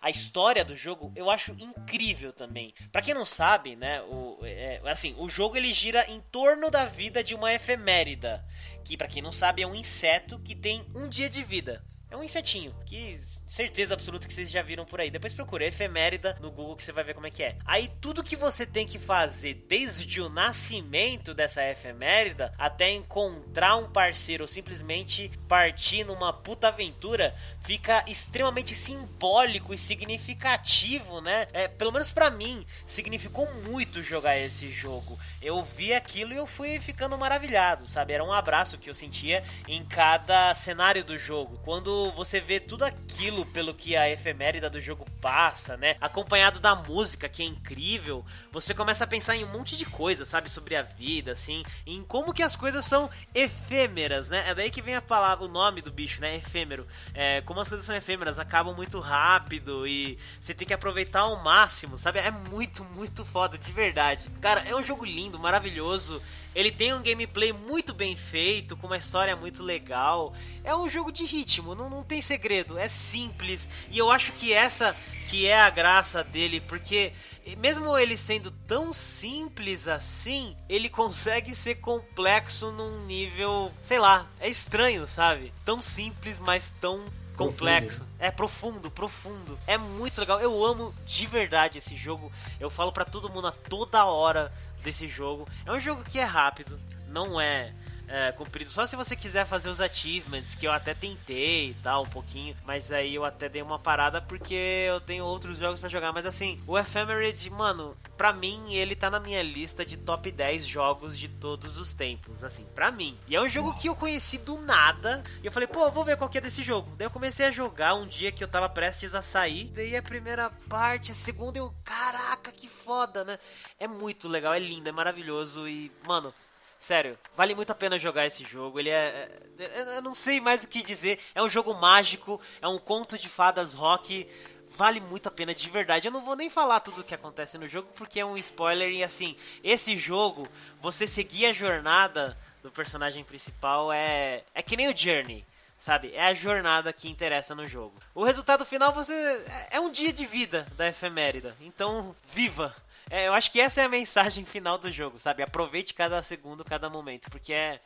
a história do jogo, eu acho incrível também. Para quem não sabe, né, o, é, assim, o jogo ele gira em torno da vida de uma efemérida, que para quem não sabe é um inseto que tem um dia de vida. É um insetinho, que certeza absoluta que vocês já viram por aí. Depois procura efemérida no Google que você vai ver como é que é. Aí tudo que você tem que fazer desde o nascimento dessa efemérida até encontrar um parceiro ou simplesmente partir numa puta aventura fica extremamente simbólico e significativo, né? É, pelo menos para mim, significou muito jogar esse jogo. Eu vi aquilo e eu fui ficando maravilhado, sabe? Era um abraço que eu sentia em cada cenário do jogo. Quando você vê tudo aquilo pelo que a efemérida do jogo passa, né? Acompanhado da música, que é incrível, você começa a pensar em um monte de coisa, sabe? Sobre a vida, assim, em como que as coisas são efêmeras, né? É daí que vem a palavra, o nome do bicho, né? Efêmero. É, como as coisas são efêmeras, acabam muito rápido e você tem que aproveitar ao máximo, sabe? É muito, muito foda, de verdade. Cara, é um jogo lindo, maravilhoso. Ele tem um gameplay muito bem feito, com uma história muito legal. É um jogo de ritmo, não, não tem segredo, é simples. E eu acho que essa que é a graça dele, porque mesmo ele sendo tão simples assim, ele consegue ser complexo num nível, sei lá, é estranho, sabe? Tão simples, mas tão complexo. Profundo. É profundo, profundo. É muito legal. Eu amo de verdade esse jogo. Eu falo para todo mundo a toda hora desse jogo. É um jogo que é rápido, não é é, cumprido. Só se você quiser fazer os achievements, que eu até tentei e tal, um pouquinho. Mas aí eu até dei uma parada porque eu tenho outros jogos para jogar. Mas assim, o Ephemerid, mano, pra mim, ele tá na minha lista de top 10 jogos de todos os tempos. Assim, pra mim. E é um jogo que eu conheci do nada. E eu falei, pô, vou ver qual que é desse jogo. Daí eu comecei a jogar um dia que eu tava prestes a sair. Daí a primeira parte, a segunda, eu, caraca, que foda, né? É muito legal, é lindo, é maravilhoso. E, mano, Sério, vale muito a pena jogar esse jogo. Ele é, é. Eu não sei mais o que dizer. É um jogo mágico, é um conto de fadas rock. Vale muito a pena de verdade. Eu não vou nem falar tudo o que acontece no jogo porque é um spoiler. E assim, esse jogo, você seguir a jornada do personagem principal é. É que nem o Journey sabe? É a jornada que interessa no jogo. O resultado final você é, é um dia de vida da efemérida. Então, viva! É, eu acho que essa é a mensagem final do jogo, sabe? Aproveite cada segundo, cada momento, porque é,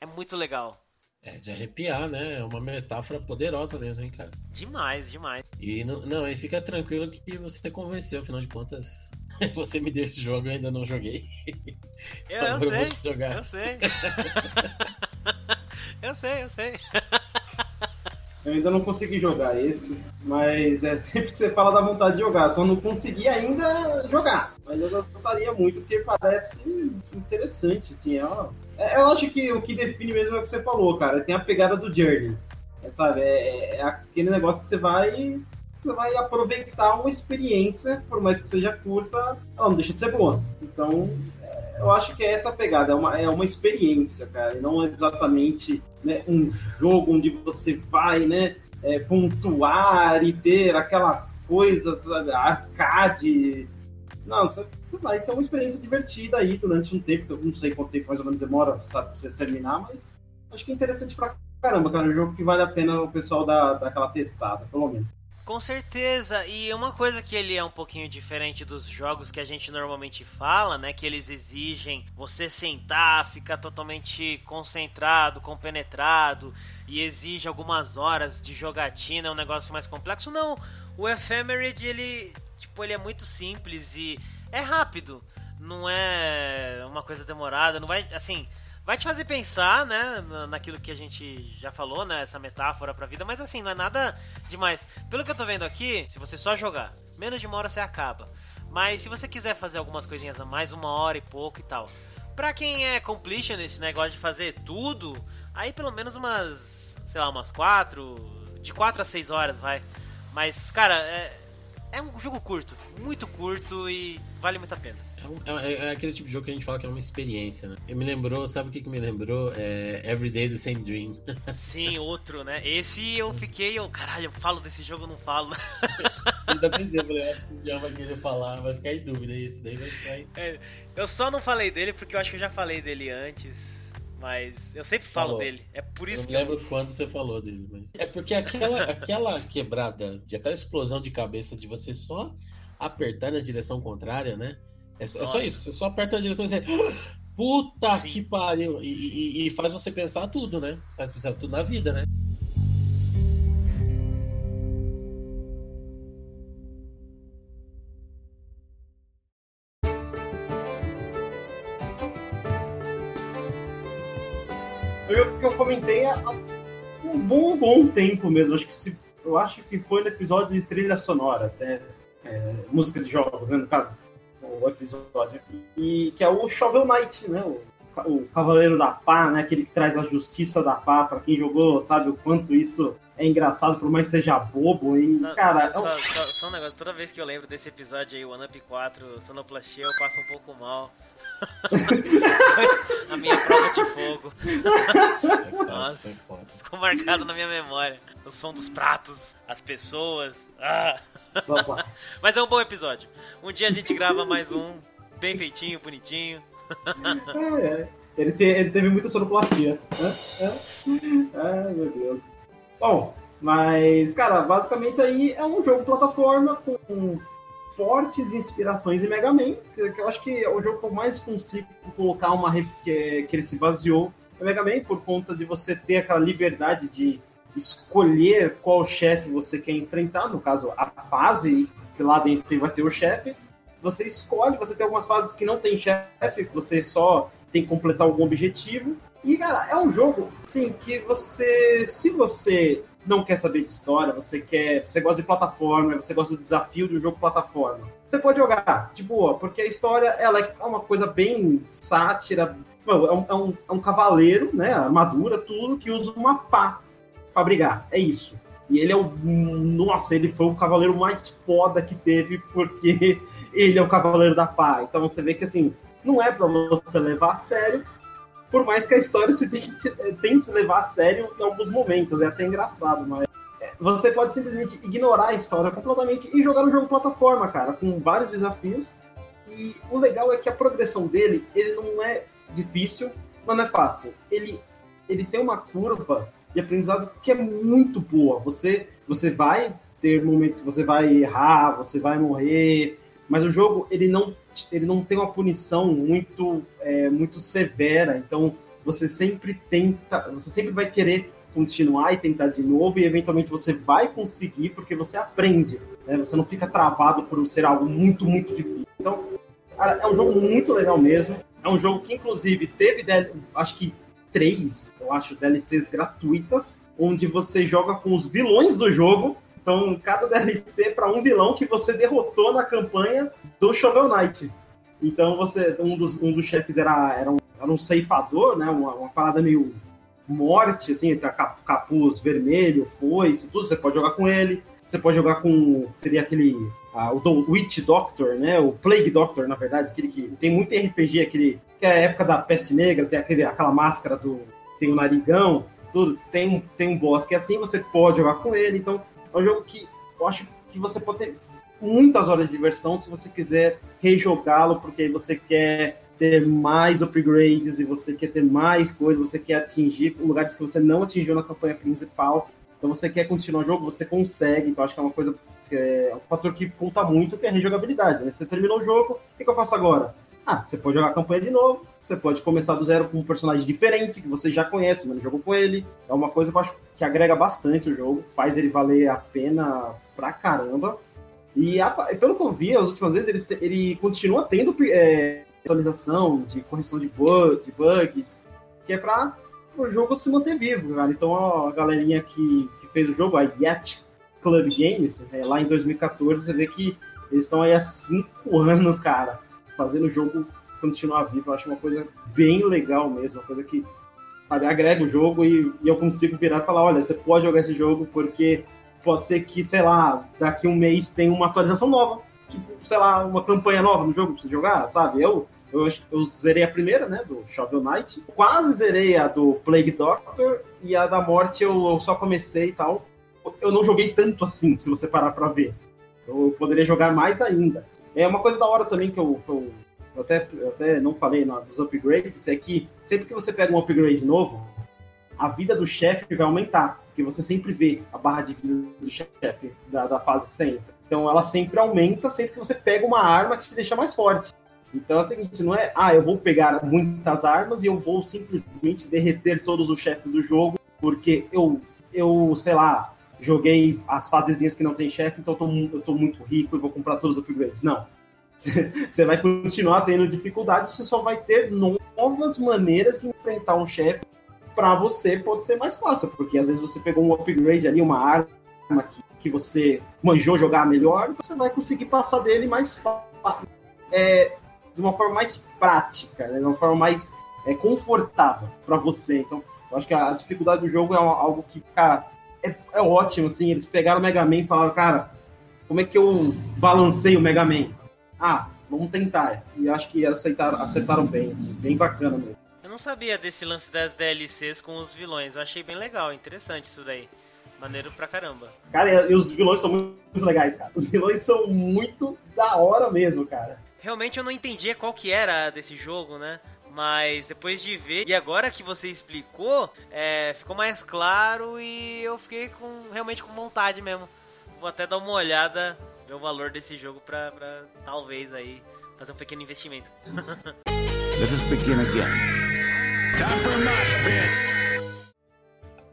é muito legal. É de arrepiar, né? É uma metáfora poderosa mesmo, hein, cara? Demais, demais. E não, não, e fica tranquilo que você convenceu, afinal de contas. Você me deu esse jogo, eu ainda não joguei. Eu, eu, eu sei, jogar. eu sei. eu sei, eu sei. Eu ainda não consegui jogar esse, mas é sempre que você fala da vontade de jogar, só não consegui ainda jogar. Mas eu gostaria muito, porque parece interessante, assim. Ó. É, eu acho que o que define mesmo é o que você falou, cara. Tem a pegada do Journey. É, sabe? É, é aquele negócio que você vai. Você vai aproveitar uma experiência, por mais que seja curta, ela não deixa de ser boa. Então, eu acho que é essa pegada, é uma, é uma experiência, cara, não é exatamente né, um jogo onde você vai né, é, pontuar e ter aquela coisa arcade. Não, você, vai ter uma experiência divertida aí durante um tempo, eu não sei quanto tempo mais ou menos demora sabe, pra você terminar, mas acho que é interessante pra caramba, cara, é um jogo que vale a pena o pessoal dar, dar aquela testada, pelo menos. Com certeza, e uma coisa que ele é um pouquinho diferente dos jogos que a gente normalmente fala, né? Que eles exigem você sentar, ficar totalmente concentrado, compenetrado, e exige algumas horas de jogatina, é um negócio mais complexo. Não, o Ephemerid, ele, tipo, ele é muito simples e é rápido. Não é uma coisa demorada, não vai, assim, vai te fazer pensar, né, naquilo que a gente já falou, né, essa metáfora pra vida, mas assim, não é nada demais. Pelo que eu tô vendo aqui, se você só jogar, menos de uma hora você acaba. Mas se você quiser fazer algumas coisinhas a mais, uma hora e pouco e tal. Pra quem é completionist, né, gosta de fazer tudo, aí pelo menos umas, sei lá, umas quatro, de quatro a seis horas, vai. Mas, cara, é, é um jogo curto, muito curto e vale muito a pena. É, é- é aquele tipo de jogo que a gente fala que é uma experiência, né? Ele me lembrou, sabe o que, que me lembrou? É Everyday the Same Dream. Sim, outro, né? Esse eu fiquei, eu, caralho, eu falo desse jogo, eu não falo. Ainda pensei, eu falei, eu acho que o Jean vai querer falar, vai ficar em dúvida. Esse daí vai ficar em... Eu só não falei dele porque eu acho que eu já falei dele antes. Mas eu sempre falo Falou. dele. É por Eu isso não que eu. lembro quando você falou dele, mas. É porque aquela, aquela quebrada, de aquela explosão de cabeça de você só apertar na direção contrária, né? É, só- é só Nossa. isso, você só aperta na direção e você. Puta Sim. que pariu! E, e- e faz você pensar tudo, né? Faz pensar tudo na vida, né? Eu, que eu comentei há um bom, bom tempo mesmo. Acho que se, eu acho que foi no episódio de trilha sonora, até é, música de jogos, né, no caso, o episódio. E que é o Shovel Knight, né? O, o Cavaleiro da Pá, né? Aquele que traz a justiça da pá pra quem jogou, sabe o quanto isso é engraçado, por mais que seja bobo. E, Não, cara, só, é um- só- só um negócio, toda vez que eu lembro desse episódio aí, One Up 4, Sonoplastia, eu passo um pouco mal. a minha prova de fogo. É Nossa. foda. Ficou marcado na minha memória. O som dos pratos, as pessoas. Ah. Vamos lá. Mas é um bom episódio. Um dia a gente grava mais um, bem feitinho, bonitinho. É, é. Ele, te- ele teve muita sonoplastia. É. Ai, meu Deus. Bom, mas, cara, basicamente aí é um jogo plataforma com fortes inspirações em Mega Man, que eu acho que é o jogo que eu mais consigo colocar uma que, que ele se baseou no Mega Man, por conta de você ter aquela liberdade de escolher qual chefe você quer enfrentar, no caso, a fase, que lá dentro vai ter o chefe, você escolhe, você tem algumas fases que não tem chefe, você só tem que completar algum objetivo. E, cara, é um jogo, assim, que você. Se você não quer saber de história, você quer. Você gosta de plataforma, você gosta do desafio de um jogo plataforma. Você pode jogar, de boa, porque a história ela é uma coisa bem sátira. É um, é um, é um cavaleiro, né? Armadura, tudo, que usa uma pá pra brigar. É isso. E ele é o. Nossa, ele foi o cavaleiro mais foda que teve, porque ele é o cavaleiro da pá. Então você vê que assim, não é pra você levar a sério, por mais que a história se tente, tente se levar a sério em alguns momentos. É até engraçado, mas. é, Você pode simplesmente ignorar a história completamente e jogar um jogo plataforma, cara, com vários desafios. E o legal é que a progressão dele, ele não é difícil, mas não é fácil. Ele, ele tem uma curva de aprendizado que é muito boa. Você, você vai ter momentos que você vai errar, você vai morrer, mas o jogo ele não, ele não tem uma punição muito, é, muito severa. Então você sempre tenta, você sempre vai querer continuar e tentar de novo e eventualmente você vai conseguir porque você aprende. Né? Você não fica travado por ser algo muito, muito difícil. Então, é um jogo muito legal mesmo. É um jogo que, inclusive, teve, acho que três, eu acho, DLCs gratuitas, onde você joga com os vilões do jogo. Então, cada DLC é para um vilão que você derrotou na campanha do Shovel Knight. Então, você, um dos, um dos chefes era, era, um, era um ceifador, né? Uma, uma parada meio morte, assim, capuz vermelho, foice, tudo. Você pode jogar com ele. Você pode jogar com. Seria aquele. ah, o do- Witch Doctor, né? O Plague Doctor, na verdade, aquele que. Tem muito RPG, aquele. Que é a época da peste negra, tem aquele, aquela máscara do. Tem o narigão, tudo. Tem, tem um boss que é assim, você pode jogar com ele. Então, é um jogo que eu acho que você pode ter muitas horas de diversão se você quiser rejogá-lo, porque aí você quer ter mais upgrades e você quer ter mais coisas, você quer atingir lugares que você não atingiu na campanha principal. Então você quer continuar o jogo, você consegue. Então acho que é uma coisa que é um fator que conta muito, que é a rejogabilidade. Né? Você terminou o jogo, o que, eu faço agora? Ah, você pode jogar a campanha de novo, você pode começar do zero com um personagem diferente, que você já conhece, mas não jogou com ele. É uma coisa que eu acho que agrega bastante o jogo, faz ele valer a pena pra caramba. E a- pelo que eu vi, as últimas vezes, ele, ele continua tendo é, atualização de correção de, bug, de bugs, que é pra o jogo se manter vivo, cara. Então a galerinha que, que fez o jogo, a Yet Club Games, é, lá em 2014, você vê que eles estão aí há cinco anos, cara, fazendo o jogo continuar vivo. Eu acho uma coisa bem legal mesmo, uma coisa que sabe, agrega o jogo e, e eu consigo virar e falar, olha, você pode jogar esse jogo porque pode ser que, sei lá, daqui um mês tem uma atualização nova. Tipo, sei lá, uma campanha nova no jogo pra você jogar, sabe? Eu, eu, eu zerei a primeira, né, do Shovel Knight. Quase zerei a do Plague Doctor e a da Morte eu, eu só comecei e tal. Eu não joguei tanto assim, se você parar pra ver. Eu poderia jogar mais ainda. É uma coisa da hora também que eu, eu, eu até, eu até não falei na, dos upgrades, é que sempre que você pega um upgrade novo, a vida do chefe vai aumentar. Porque você sempre vê a barra de vida do chefe da, da fase que você entra. Então ela sempre aumenta sempre que você pega uma arma que te deixa mais forte. Então é o seguinte, não é, ah, eu vou pegar muitas armas e eu vou simplesmente derreter todos os chefes do jogo, porque eu, eu sei lá, joguei as fasezinhas que não tem chefe, então eu tô, eu tô muito rico e vou comprar todos os upgrades. Não. Você vai continuar tendo dificuldades, você só vai ter novas maneiras de enfrentar um chefe para você pode ser mais fácil, porque às vezes você pegou um upgrade ali, uma arma que, que você manjou jogar melhor, você vai conseguir passar dele mais fácil. É, de uma forma mais prática, né? de uma forma mais é, confortável para você. Então, eu acho que a dificuldade do jogo é algo que, cara, é, é, ótimo, assim. Eles pegaram o Mega Man e falaram, cara, como é que eu balancei o Mega Man? Ah, vamos tentar. E acho que aceitaram, acertaram bem, assim, bem bacana mesmo. Eu não sabia desse lance das DLCs com os vilões. Eu achei bem legal, interessante isso daí. Maneiro pra caramba. Cara, e os vilões são muito legais, cara. Os vilões são muito da hora mesmo, cara realmente eu não entendia qual que era desse jogo, né? Mas depois de ver, e agora que você explicou, é, ficou mais claro e eu fiquei com realmente com vontade mesmo. Vou até dar uma olhada, ver o valor desse jogo pra, pra talvez aí fazer um pequeno investimento. Let us begin again. Time for a mosh pit.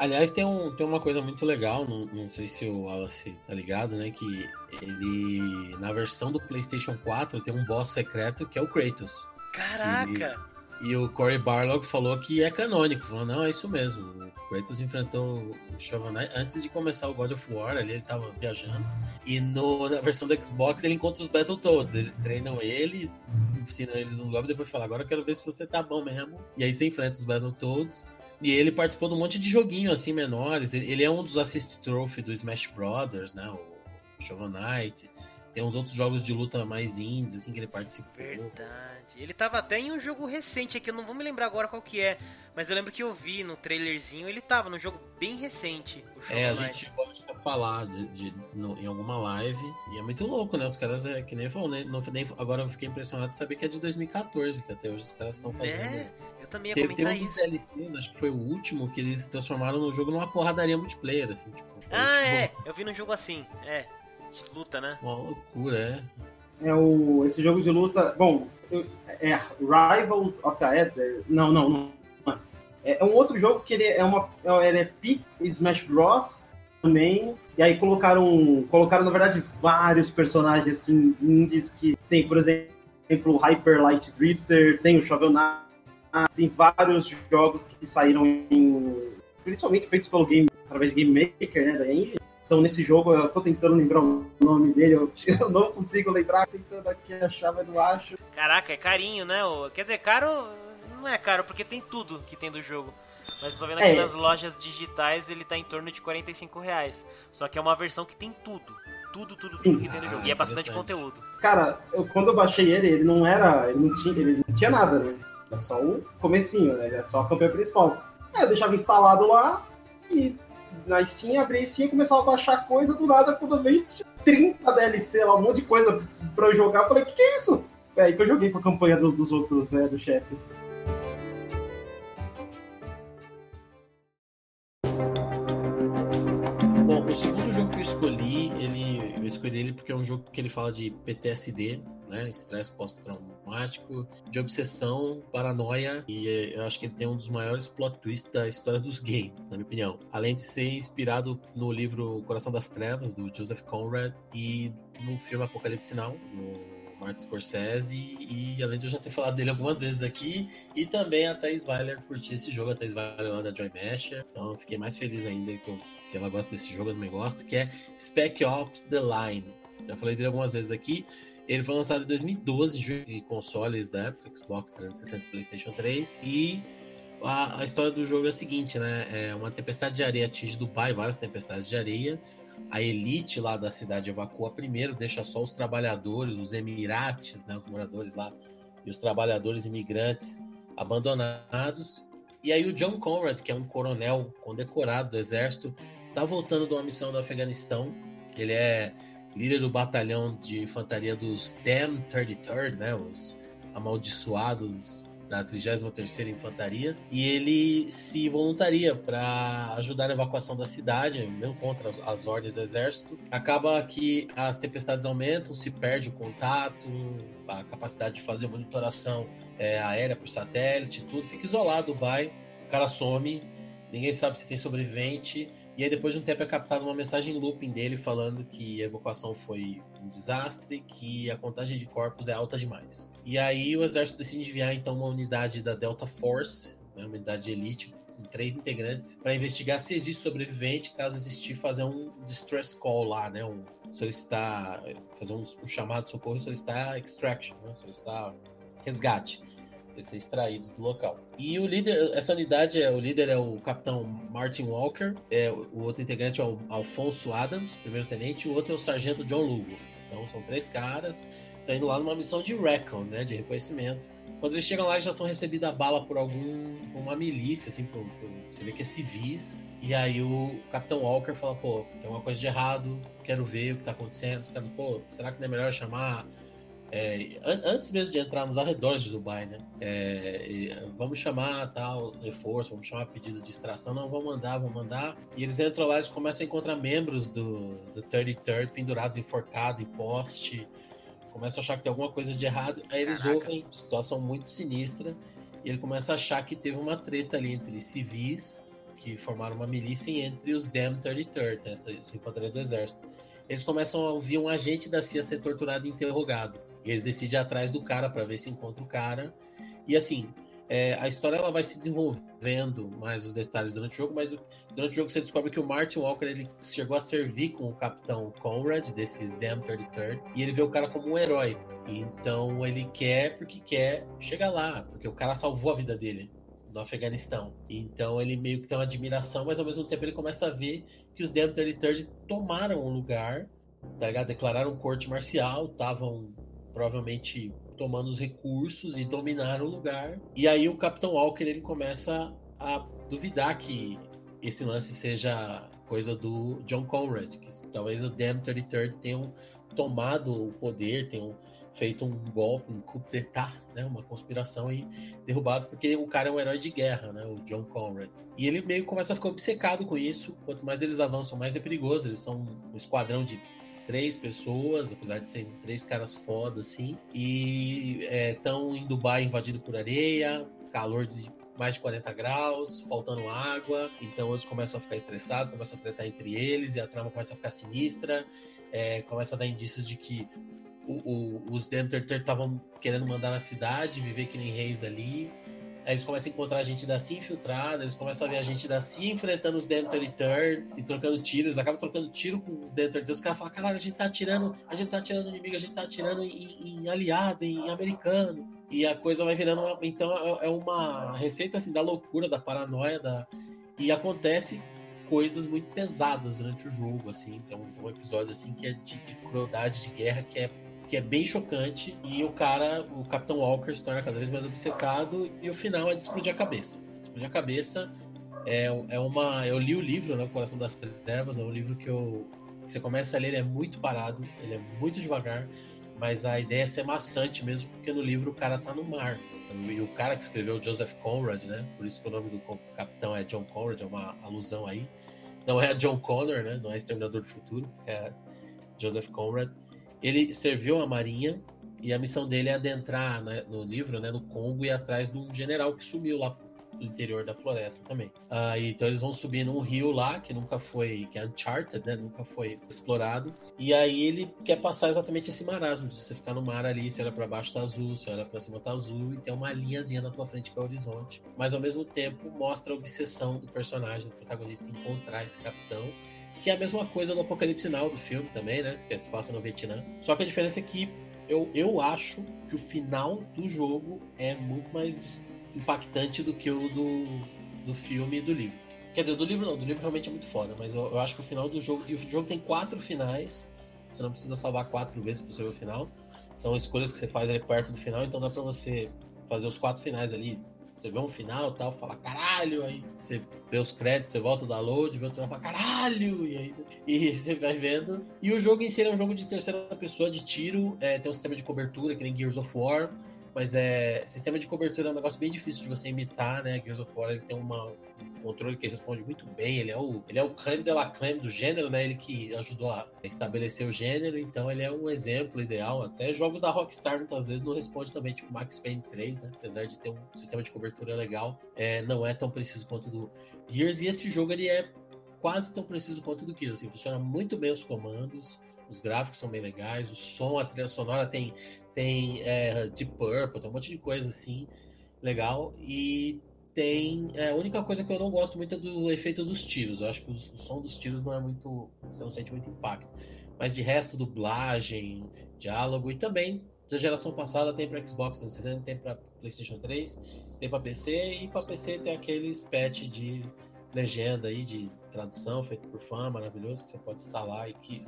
Aliás, tem, um, tem uma coisa muito legal, não, não sei se o Wallace tá ligado, né? Que ele, na versão do PlayStation 4, tem um boss secreto que é o Kratos. Caraca! Ele, e o Corey Barlog falou que é canônico. Falou, não, é isso mesmo. O Kratos enfrentou o Shovel Knight antes de começar o God of War, ali ele tava viajando. E no, na versão do Xbox ele encontra os Battletoads. Eles treinam ele, ensinam eles um golpe, depois fala, agora eu quero ver se você tá bom mesmo. E aí você enfrenta os Battletoads. E ele participou de um monte de joguinho assim menores. Ele é um dos assist trophy do Smash Brothers, né? O Shovel Knight. Tem uns outros jogos de luta mais indies, assim, que ele participou. Verdade. Ele tava até em um jogo recente aqui, eu não vou me lembrar agora qual que é. Mas eu lembro que eu vi no trailerzinho, ele tava num jogo bem recente. É, a gente pode falar de, de no, em alguma live. E é muito louco, né? Os caras, é que nem falou, né? Não, nem, agora eu fiquei impressionado de saber que é de 2014, que até hoje os caras estão fazendo. É, também ia teve, comentar teve um dos DLCs, acho que foi o último, que eles transformaram no jogo numa porradaria multiplayer, assim, tipo. Ah, é, eu vi num jogo assim, é de luta, né? Uma loucura, é. É o, esse jogo de luta. Bom, é Rivals of the Ether. Não, não, não. É, é um outro jogo que ele é uma. É, ele é Pit Smash Bros. também. E aí colocaram. Colocaram, na verdade, vários personagens assim, indies que tem, por exemplo, o Hyper Light Drifter, tem o Shovel Knight, tem vários jogos que saíram em. Principalmente feitos pelo game, através de Game Maker, né, da Engine. Então, nesse jogo, eu tô tentando lembrar o nome dele, eu, eu não consigo lembrar, tentando aqui achar, mas não acho. Caraca, é carinho, né? Quer dizer, caro não é caro, porque tem tudo que tem do jogo. Mas eu tô vendo aqui é. nas lojas digitais, ele tá em torno de 45 reais. Só que é uma versão que tem tudo. Tudo, tudo, Sim. tudo que tem no jogo. Ah, e é bastante conteúdo. Cara, eu, quando eu baixei ele, ele não era. Ele não tinha, ele não tinha nada, né? É só o comecinho, né? É só a campanha principal. É, eu deixava instalado lá e na Steam, abri a Steam e começava a baixar coisa, do nada, quando eu vejo 30 DLC lá, um monte de coisa pra eu jogar, eu falei, que que é isso? É aí que eu joguei com a campanha do, dos outros, né, dos chefes. Eu escolhi ele porque é um jogo que ele fala de PTSD, né? Estresse pós-traumático, de obsessão, paranoia, e eh, eu acho que ele tem um dos maiores plot twists da história dos games, na minha opinião. Além de ser inspirado no livro Coração das Trevas, do Joseph Conrad, e no filme Apocalipse Now, no Martin Scorsese e além de eu já ter falado dele algumas vezes aqui e também a Thais Weiler curtir esse jogo, a Thais Weiler lá da Joy Mesh, então eu fiquei mais feliz ainda que, eu, que ela gosta desse jogo, eu também gosto, que é Spec Ops The Line. Já falei dele algumas vezes aqui, ele foi lançado em 2012 em consoles da época, Xbox 360 e PlayStation 3. E a, a, história do jogo é a seguinte, né? É uma tempestade de areia atinge Dubai, várias tempestades de areia. a elite lá da cidade evacua primeiro, deixa só os trabalhadores, os emirates, né, os moradores lá, e os trabalhadores imigrantes abandonados. E aí o John Conrad, que é um coronel condecorado do exército, tá voltando de uma missão no Afeganistão. Ele é líder do batalhão de infantaria dos Damn 33rd, né, os amaldiçoados da 33ª Infantaria, e ele se voluntaria para ajudar na evacuação da cidade, mesmo contra as, ordens do exército. Acaba que as tempestades aumentam, se perde o contato, a capacidade de fazer monitoração é, aérea por satélite, tudo, fica isolado o Dubai, o cara some, ninguém sabe se tem sobrevivente, e aí, depois de um tempo, é captada uma mensagem looping dele falando que a evacuação foi um desastre, que a contagem de corpos é alta demais. E aí, o exército decide enviar então uma unidade da Delta Force, né, uma unidade de elite, com três integrantes, para investigar se existe sobrevivente, caso existir, fazer um distress call lá, né? Um, solicitar, fazer um, um chamado de socorro, solicitar extraction, né, solicitar resgate ser extraídos do local. E o líder, essa unidade, é, o líder é o capitão Martin Walker, é, o outro integrante é o Alfonso Adams, primeiro tenente, o outro é o sargento John Lugo. Então são três caras, estão indo lá numa missão de recon, né, de reconhecimento. Quando eles chegam lá, já são recebidos a bala por algum, uma milícia, assim, por, por, você vê que é civis. E aí o Capitão Walker fala, pô, tem uma coisa de errado, quero ver o que tá acontecendo. Os caras, pô, será que não é melhor chamar é, an antes mesmo de entrar nos arredores de Dubai, né? É, vamos chamar tal reforço, vamos chamar pedido de extração, não, vamos mandar, vamos mandar. E eles entram lá e começam a encontrar membros do, do 33rd pendurados, enforcados em poste. Começam a achar que tem alguma coisa de errado. Aí eles Caraca. ouvem, situação muito sinistra, e ele começa a achar que teve uma treta ali entre civis, que formaram uma milícia, e entre os Damn 33rd, essa, essa infantaria do exército. Eles começam a ouvir um agente da CIA ser torturado e interrogado. Eles decidem ir atrás do cara para ver se encontra o cara. E assim, é, a história ela vai se desenvolvendo mais os detalhes durante o jogo, mas durante o jogo você descobre que o Martin Walker ele chegou a servir com o capitão Conrad desses Damn 33rd e ele vê o cara como um herói. Então ele quer porque quer chegar lá, porque o cara salvou a vida dele no Afeganistão. Então ele meio que tem uma admiração, mas ao mesmo tempo ele começa a ver que os Damn 33rd tomaram o lugar, tá ligado? Declararam corte marcial, estavam provavelmente tomando os recursos e dominaram o lugar. E aí o Capitão Walker ele começa a duvidar que esse lance seja coisa do John Conrad, que talvez o Damn 33rd tenham tomado o poder, tenham feito um golpe, um coup d'etat, né, uma conspiração e derrubado, porque o cara é um herói de guerra, né, o John Conrad. E ele meio começa a ficar obcecado com isso, quanto mais eles avançam, mais é perigoso, eles são um esquadrão de três pessoas, apesar de serem três caras foda, assim. E estão é, em Dubai invadido por areia, calor de mais de 40 graus, faltando água. Então eles começam a ficar estressados, começam a tratar entre eles e a trama começa a ficar sinistra. É, começa a dar indícios de que o, o, os Dempter estavam querendo mandar na cidade, viver que nem reis ali. Eles começam a encontrar gente da CIA infiltrada, eles começam a ver a gente da CIA enfrentando os Damn 33 e trocando tiros, eles acabam trocando tiro com os Damn 33, os caras falam, caralho, a gente tá atirando, a gente tá atirando inimigo, a gente tá atirando em, em aliado, em americano. E a coisa vai virando uma, então é, é uma receita assim da loucura, da paranoia, da e acontece coisas muito pesadas durante o jogo, assim, tem um, um episódio assim que é de, de crueldade de guerra que é que é bem chocante. E o cara, o Capitão Walker, se torna cada vez mais obcecado. E o final é de explodir a cabeça. Explodir a cabeça é, é uma. Eu li o livro, né? O Coração das Trevas. É um livro que eu. Que você começa a ler, ele é muito parado, ele é muito devagar. Mas a ideia é ser maçante mesmo, porque no livro o cara tá no mar. E o cara que escreveu Joseph Conrad, né? Por isso que o nome do capitão é John Conrad, é uma alusão aí. Não é John Connor, né? Não é Exterminador do Futuro, é Joseph Conrad. Ele serviu a marinha e a missão dele é adentrar né, no livro, né, no Congo e atrás de um general que sumiu lá no interior da floresta também. Ah, então eles vão subir num rio lá que nunca foi, que é uncharted, né, nunca foi explorado. E aí ele quer passar exatamente esse marasmo de você ficar no mar ali, se olha para baixo tá azul, se olha para cima tá azul e tem uma linhazinha na tua frente que é o horizonte. Mas ao mesmo tempo mostra a obsessão do personagem, do protagonista encontrar esse capitão que é a mesma coisa do Apocalipse Now do filme também, né? Que se passa no Vietnã. Só que a diferença é que eu, eu acho que o final do jogo é muito mais impactante do que o do, do filme e do livro. Quer dizer, do livro não, do livro realmente é muito foda, mas eu, eu acho que o final do jogo. E o jogo tem quatro finais. Você não precisa salvar quatro vezes pro seu final. São escolhas que você faz ali perto do final, então dá pra você fazer os quatro finais ali. Você vê um final tal, fala caralho, aí você vê os créditos, você volta da load, vê o fala caralho, e aí e você vai vendo. E o jogo em si é um jogo de terceira pessoa, de tiro, é, tem um sistema de cobertura, que nem Gears of War. Mas é. Sistema de cobertura é um negócio bem difícil de você imitar, né? Gears of War ele tem uma, um controle que responde muito bem. Ele é o, ele é o creme de la creme do gênero, né? Ele que ajudou a estabelecer o gênero, então ele é um exemplo ideal. Até jogos da Rockstar muitas vezes não responde também, tipo Max Payne 3, né? Apesar de ter um sistema de cobertura legal, é, não é tão preciso quanto do Gears. E esse jogo ele é quase tão preciso quanto do Gears. Assim, funciona muito bem os comandos. Os gráficos são bem legais, o som, a trilha sonora tem tem é, Deep Purple, tem um monte de coisa assim, legal. E tem. É, a única coisa que eu não gosto muito é do efeito dos tiros. Eu acho que o, o som dos tiros não é muito. Você não sente muito impacto. Mas de resto, dublagem, diálogo e também da geração passada tem para Xbox 360, tem para PlayStation 3, tem para PC e para PC tem aqueles patch de legenda aí, de tradução feito por fã, maravilhoso, que você pode instalar e que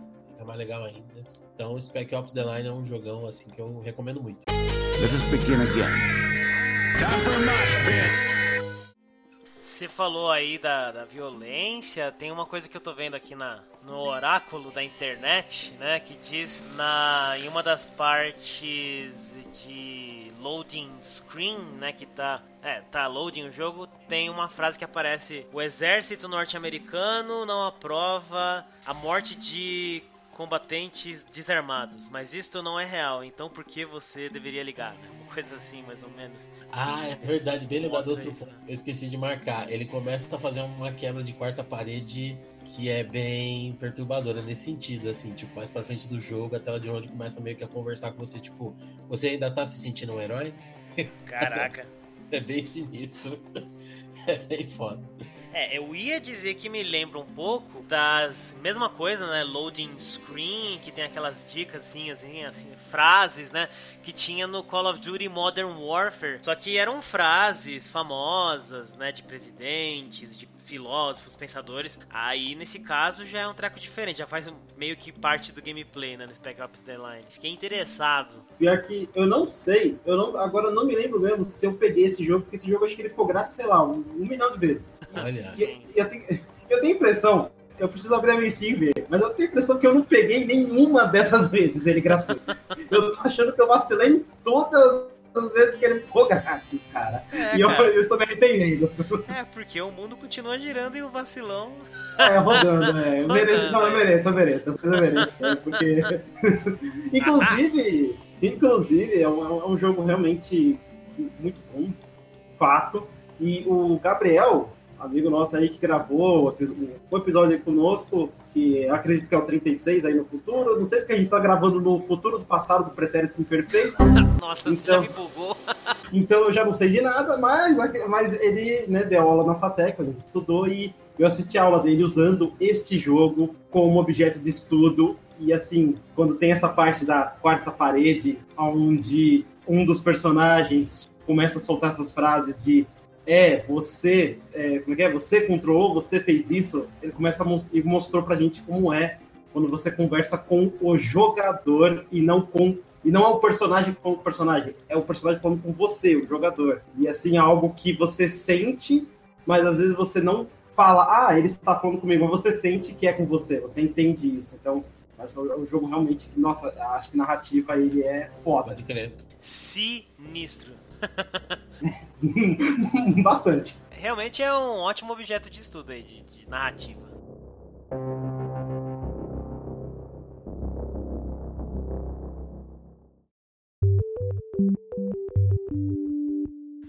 fica mais legal ainda. Então, Spec Ops The Line é um jogão assim que eu recomendo muito. Let us begin again. Time for mosh pit. Você falou aí da, da violência, tem uma coisa que eu tô vendo aqui na, no oráculo da internet, né, que diz na em uma das partes de loading screen, né, que tá, é, tá loading o jogo, tem uma frase que aparece: "O exército norte-americano não aprova a morte de combatentes desarmados, mas isto não é real, então por que você deveria ligar? Né? Uma coisa assim, mais ou menos. Ah, é verdade, bem lembrado outro isso, né? Eu esqueci de marcar. Ele começa a fazer uma quebra de quarta parede que é bem perturbadora nesse sentido, assim, tipo, mais pra frente do jogo, a tela de onde começa meio que a conversar com você, tipo, você ainda tá se sentindo um herói? Caraca. É bem sinistro. É bem foda. É, eu ia dizer que me lembra um pouco das mesma coisa, né? Loading screen, que tem aquelas dicas assim, assim, assim, frases, né? Que tinha no Call of Duty Modern Warfare. Só que eram frases famosas, né? De presidentes, de filósofos, pensadores. Aí nesse caso já é um treco diferente, já faz meio que parte do gameplay, né? No Spec Ops The Line. Fiquei interessado. Pior que eu não sei, eu não, agora eu não me lembro mesmo se eu peguei esse jogo, porque esse jogo eu acho que ele ficou grátis, sei lá, um, um milhão de vezes. Olha. E, e eu, tenho, eu tenho a impressão, eu preciso abrir a minha Steam e ver, mas eu tenho a impressão que eu não peguei nenhuma dessas vezes ele gratuito. eu tô achando que eu vacilei em todas as vezes que ele ficou grátis, cara. É, e eu, cara. eu estou me arrependendo. É, porque o mundo continua girando e o vacilão. É, rodando, né? Eu mereço, Rodando, não, eu é. mereço, eu mereço, eu mereço, cara, porque... inclusive, inclusive, é um, é um jogo realmente muito bom, fato, e o Gabriel, amigo nosso aí que gravou um episódio aí conosco, que acredito que é o 36 aí no futuro, não sei porque a gente tá gravando no futuro do passado do pretérito imperfeito, Nossa, você Então. já me bugou. então eu já não sei de nada, mas, mas ele né, deu aula na FATEC, a gente estudou e eu assisti a aula dele usando este jogo como objeto de estudo. E assim, quando tem essa parte da quarta parede, onde um dos personagens começa a soltar essas frases de é, você, é, como é que é? Você controlou, você fez isso, ele começa a mos- e mostrou pra gente como é quando você conversa com o jogador e não com e não é o personagem com o personagem, é o personagem falando com você, o jogador. E assim, é algo que você sente, mas às vezes você não fala, ah, ele está falando comigo, mas você sente que é com você, você entende isso. Então, acho que é um jogo realmente, que, nossa, acho que narrativa ele é foda. Pode crer. Sinistro. Bastante. Realmente é um ótimo objeto de estudo aí, de, de narrativa.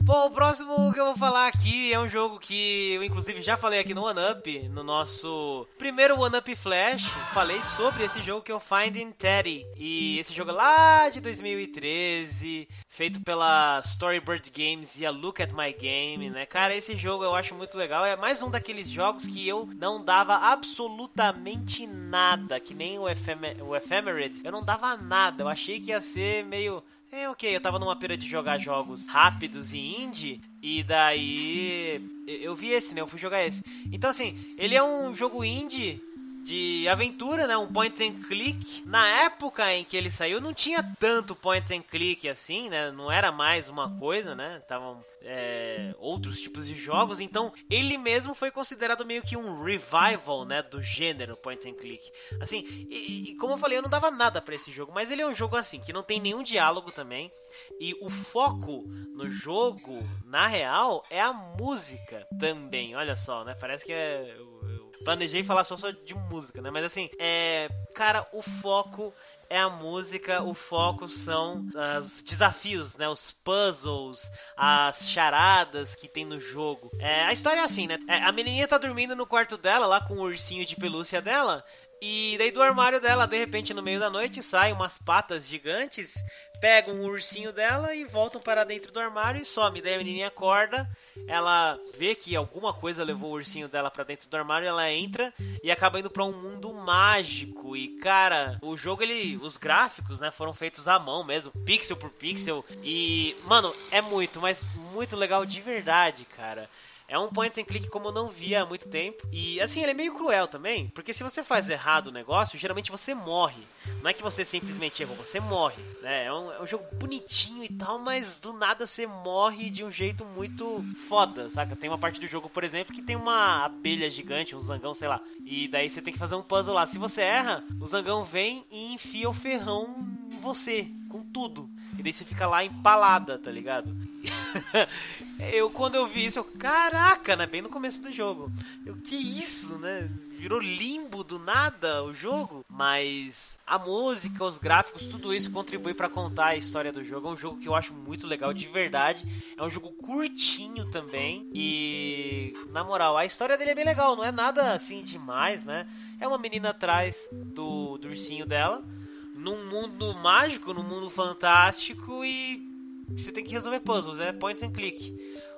Bom, o próximo que eu vou falar aqui é um jogo que eu inclusive já falei aqui no One Up, no nosso primeiro One Up Flash. Falei sobre esse jogo que é o Finding Teddy. E esse jogo é lá de 2013, feito pela Storyboard Games e a Look at My Game, né? Cara, esse jogo eu acho muito legal. É mais um daqueles jogos que eu não dava absolutamente nada, que nem o, Ephem o Ephemerate. Eu não dava nada. Eu achei que ia ser meio é ok, eu tava numa pira de jogar jogos rápidos e indie, e daí eu vi esse, né? Eu fui jogar esse. Então, assim, ele é um jogo indie de aventura, né? Um point and click. Na época em que ele saiu, não tinha tanto point and click assim, né? Não era mais uma coisa, né? Estavam é, outros tipos de jogos. Então, ele mesmo foi considerado meio que um revival, né? Do gênero point and click. Assim, e, e como eu falei, eu não dava nada para esse jogo, mas ele é um jogo assim que não tem nenhum diálogo também. E o foco no jogo, na real, é a música também. Olha só, né? Parece que é planejei falar só, só de música, né? Mas assim, é. Cara, o foco é a música, o foco são uh, os desafios, né? Os puzzles, as charadas que tem no jogo. É, a história é assim, né? É, a menininha tá dormindo no quarto dela, lá com o ursinho de pelúcia dela. E daí do armário dela, de repente, no meio da noite, saem umas patas gigantes pegam o ursinho dela e voltam para dentro do armário e some. Daí a menininha acorda, ela vê que alguma coisa levou o ursinho dela para dentro do armário, ela entra e acaba indo para um mundo mágico. E cara, o jogo ele, os gráficos, né, foram feitos à mão mesmo, pixel por pixel. E mano, é muito, mas muito legal de verdade, cara. É um point and click como eu não via há muito tempo. E assim, ele é meio cruel também, porque se você faz errado o negócio, geralmente você morre. Não é que você simplesmente errou, você morre. Né? É, um, é um jogo bonitinho e tal, mas do nada você morre de um jeito muito foda, saca? Tem uma parte do jogo, por exemplo, que tem uma abelha gigante, um zangão, sei lá. E daí você tem que fazer um puzzle lá. Se você erra, o zangão vem e enfia o ferrão em você, com tudo. Daí você fica lá empalada, tá ligado? eu, quando eu vi isso, eu, caraca, né? Bem no começo do jogo. Eu, que isso, né? Virou limbo do nada o jogo. Mas a música, os gráficos, tudo isso contribui para contar a história do jogo. É um jogo que eu acho muito legal, de verdade. É um jogo curtinho também. E, na moral, a história dele é bem legal. Não é nada assim demais, né? É uma menina atrás do, do ursinho dela num mundo mágico, num mundo fantástico e você tem que resolver puzzles, é point and click.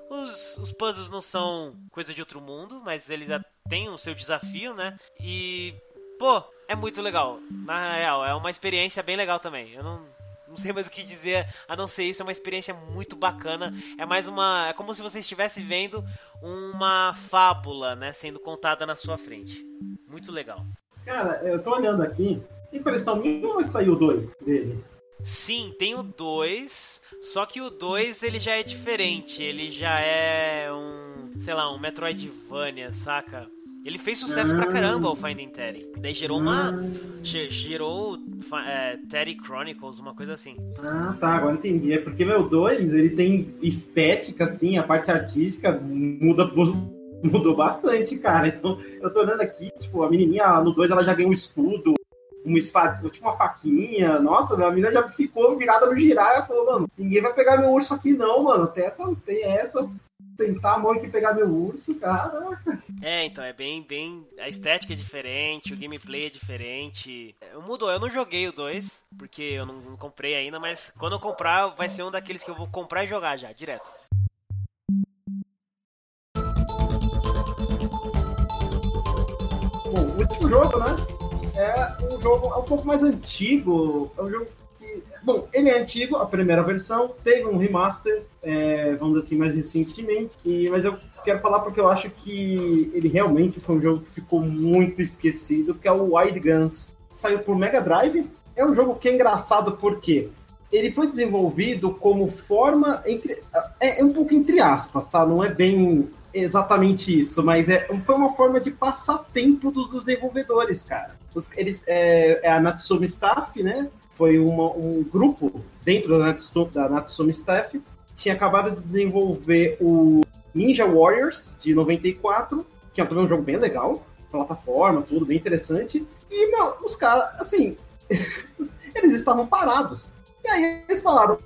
Os, os puzzles não são coisa de outro mundo, mas eles já têm o seu desafio, né? E, pô, é muito legal. Na real, é uma experiência bem legal também. Eu não, não sei mais o que dizer a não ser isso. É uma experiência muito bacana. É mais uma. É como se você estivesse vendo uma fábula, né? Sendo contada na sua frente. Muito legal. Cara, eu tô olhando aqui impressão minha ou saiu o 2 dele? Sim, tem o 2, só que o 2 ele já é diferente, ele já é um, sei lá, um Metroidvania, saca? Ele fez sucesso ah. pra caramba o Finding Terry. Daí gerou uma. Ah. Gerou é, Terry Chronicles, uma coisa assim. Ah, tá, agora entendi. É porque, meu, 2, ele tem estética, assim, a parte artística muda, mudou bastante, cara. Então, eu tô olhando aqui, tipo, a menininha no 2 ela já ganhou um escudo, uma espada, tipo uma faquinha. Nossa, a menina já ficou virada no girar e falou, mano, ninguém vai pegar meu urso aqui não, mano. Tem essa, tem essa. Sentar a mão aqui e pegar meu urso, caraca. É, então, é bem, bem. A estética é diferente, o gameplay é diferente. Mudou, eu não joguei o 2, porque eu não, não comprei ainda, mas quando eu comprar, vai ser um daqueles que eu vou comprar e jogar já, direto. Bom, último jogo, né? É um jogo é um pouco mais antigo. É um jogo que. Bom, ele é antigo, a primeira versão, teve um remaster, é, vamos dizer assim, mais recentemente. E, mas eu quero falar porque eu acho que ele realmente foi um jogo que ficou muito esquecido, que é o Wide Guns. Saiu por Mega Drive. É um jogo que é engraçado porque ele foi desenvolvido como forma entre. É, é, um pouco entre aspas, tá? Não é bem exatamente isso, mas é, foi uma forma de passatempo dos desenvolvedores, cara. Eles, é, é, a Natsumi Staff, né? Foi uma, um grupo dentro da Natsumi, da Natsumi Staff tinha acabado de desenvolver o Ninja Warriors de 94, que é também um jogo bem legal, plataforma, tudo bem interessante. E, meu, os caras, assim, eles estavam parados. E aí eles falaram: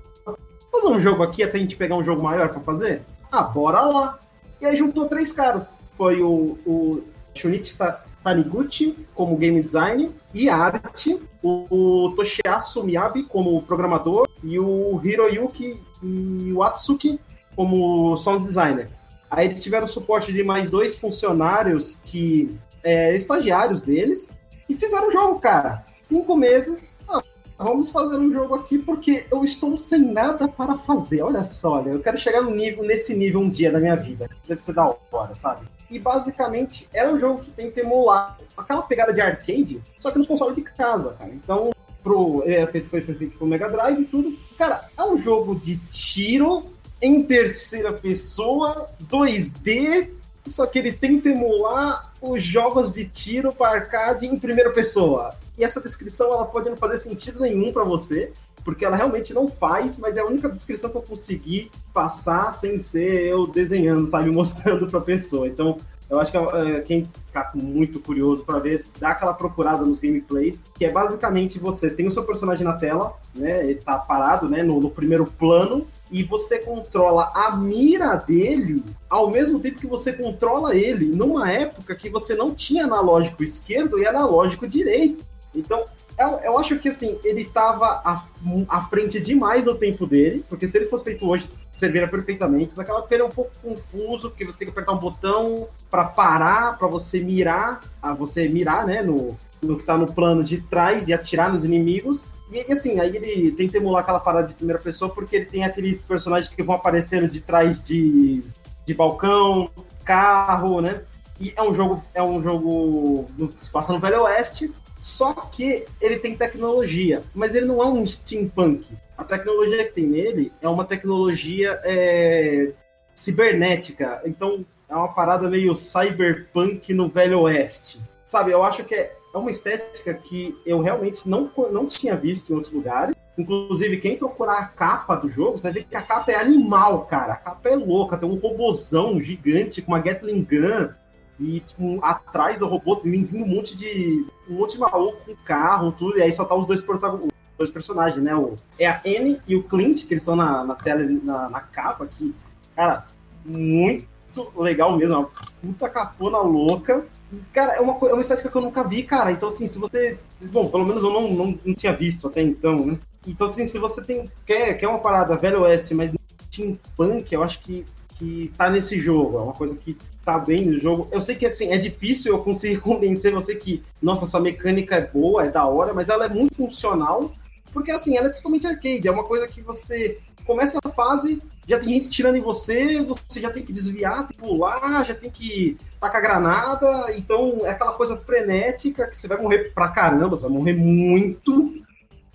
fazer um jogo aqui até a gente pegar um jogo maior para fazer? Ah, bora lá. E aí juntou três caras. Foi o, o Shunichi Taniguchi como game design e arte, o, o Toshiasu Miyabi como programador e o Hiroyuki Watsuki como sound designer. Aí eles tiveram suporte de mais dois funcionários que é, estagiários deles e fizeram o jogo, cara. Cinco meses. Ah, vamos fazer um jogo aqui porque eu estou sem nada para fazer. Olha só, olha, eu quero chegar no nível, nesse nível um dia da minha vida. Deve ser da hora, sabe? E basicamente era um jogo que tem que emular aquela pegada de arcade, só que nos consoles de casa, cara. Então, pro, ele feito, foi feito pro Mega Drive e tudo. Cara, é um jogo de tiro em terceira pessoa, 2D, só que ele tenta emular os jogos de tiro para arcade em primeira pessoa. E essa descrição ela pode não fazer sentido nenhum para você, porque ela realmente não faz, mas é a única descrição que eu consegui passar sem ser eu desenhando, sabe, mostrando para pessoa. Então, eu acho que é, quem tá muito curioso para ver, dá aquela procurada nos gameplays, que é basicamente você tem o seu personagem na tela, né? Ele tá parado, né, no, no primeiro plano, e você controla a mira dele ao mesmo tempo que você controla ele, numa época que você não tinha analógico esquerdo e analógico direito. Então, eu, eu acho que assim, ele estava à, frente demais do tempo dele, porque se ele fosse feito hoje, serviria perfeitamente. Naquela época ele é um pouco confuso, porque você tem que apertar um botão para parar, para você mirar, a você mirar, né, no, no que tá no plano de trás e atirar nos inimigos. E assim, aí ele tenta emular aquela parada de primeira pessoa porque ele tem aqueles personagens que vão aparecendo de trás de, de balcão, carro, né? E é um jogo, é um jogo que se passa no Velho Oeste, só que ele tem tecnologia, mas ele não é um steampunk. A tecnologia que tem nele é uma tecnologia é, cibernética. Então é uma parada meio cyberpunk no Velho Oeste. Sabe, eu acho que é, é uma estética que eu realmente não, não tinha visto em outros lugares. Inclusive, quem procurar a capa do jogo, você ver que a capa é animal, cara. A capa é louca, tem um robozão gigante com uma Gatling Gun. E tipo, atrás do robô tem um monte de. um monte de maluco com carro, tudo. E aí só tá os dois, dois personagens, né? O, é a Anne e o Clint, que eles estão na, na tela, na, na capa aqui. Cara, muito legal mesmo. Uma puta capona louca. Cara, é uma, é uma estética que eu nunca vi, cara. Então, assim, se você. Bom, pelo menos eu não, não, não tinha visto até então, né? Então, assim, se você tem, quer, quer uma parada velho oeste, mas steampunk, eu acho que, que tá nesse jogo. É uma coisa que tá bem no jogo. Eu sei que, assim, é difícil eu conseguir convencer você que, nossa, essa mecânica é boa, é da hora, mas ela é muito funcional. Porque, assim, ela é totalmente arcade. É uma coisa que você começa a fase, já tem gente tirando em você, você já tem que desviar, tem que pular, já tem que tacar granada, então é aquela coisa frenética que você vai morrer pra caramba, você vai morrer muito,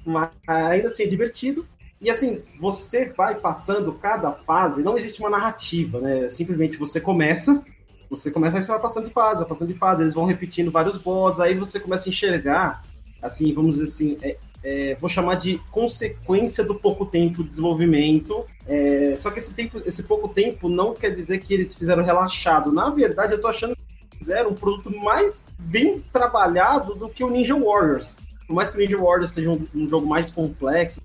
mas ainda assim é divertido. E assim, você vai passando cada fase, não existe uma narrativa, né? Simplesmente você começa, você começa e você vai passando de fase, vai passando de fase, eles vão repetindo vários boss, aí você começa a enxergar, assim, vamos dizer assim, é, é, vou chamar de consequência do pouco tempo de desenvolvimento. É, só que esse, tempo, esse pouco tempo não quer dizer que eles fizeram relaxado. Na verdade, eu tô achando que fizeram um produto mais bem trabalhado do que o Ninja Warriors. Por mais que o Ninja Warriors seja um, um jogo mais complexo,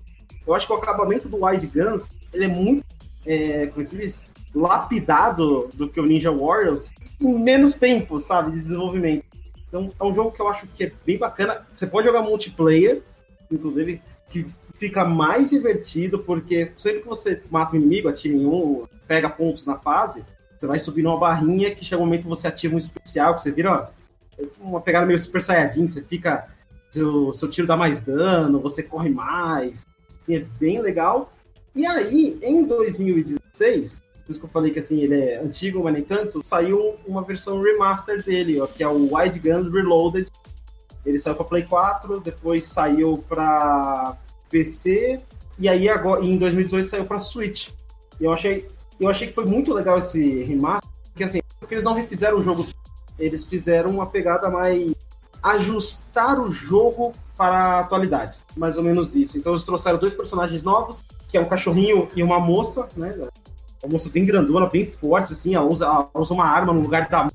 eu acho que o acabamento do Wild Guns ele é muito, é, como diz, lapidado do que o Ninja Warriors em menos tempo, sabe, de desenvolvimento. Então, é um jogo que eu acho que é bem bacana. Você pode jogar multiplayer, inclusive, que fica mais divertido, porque sempre que você mata um inimigo, atira em um, pega pontos na fase, você vai subir numa barrinha que chega um momento que você ativa um especial, que você vira ó, uma pegada meio Super Saiyajin, você fica. Seu, seu tiro dá mais dano, você corre mais. Assim, é bem legal. E aí, em 2016, por isso que eu falei que assim, ele é antigo, mas nem tanto, saiu uma versão remaster dele, ó, que é o Wide Guns Reloaded, ele saiu para Play 4, depois saiu para PC e aí agora em 2018 saiu para Switch. Eu achei, eu achei que foi muito legal esse remaster, porque assim, porque eles não refizeram o jogo, eles fizeram uma pegada mais ajustar o jogo para a atualidade, mais ou menos isso. Então eles trouxeram dois personagens novos, que é um cachorrinho e uma moça, né? Uma moça bem grandona, bem forte, assim, ela usa, ela usa uma arma no lugar da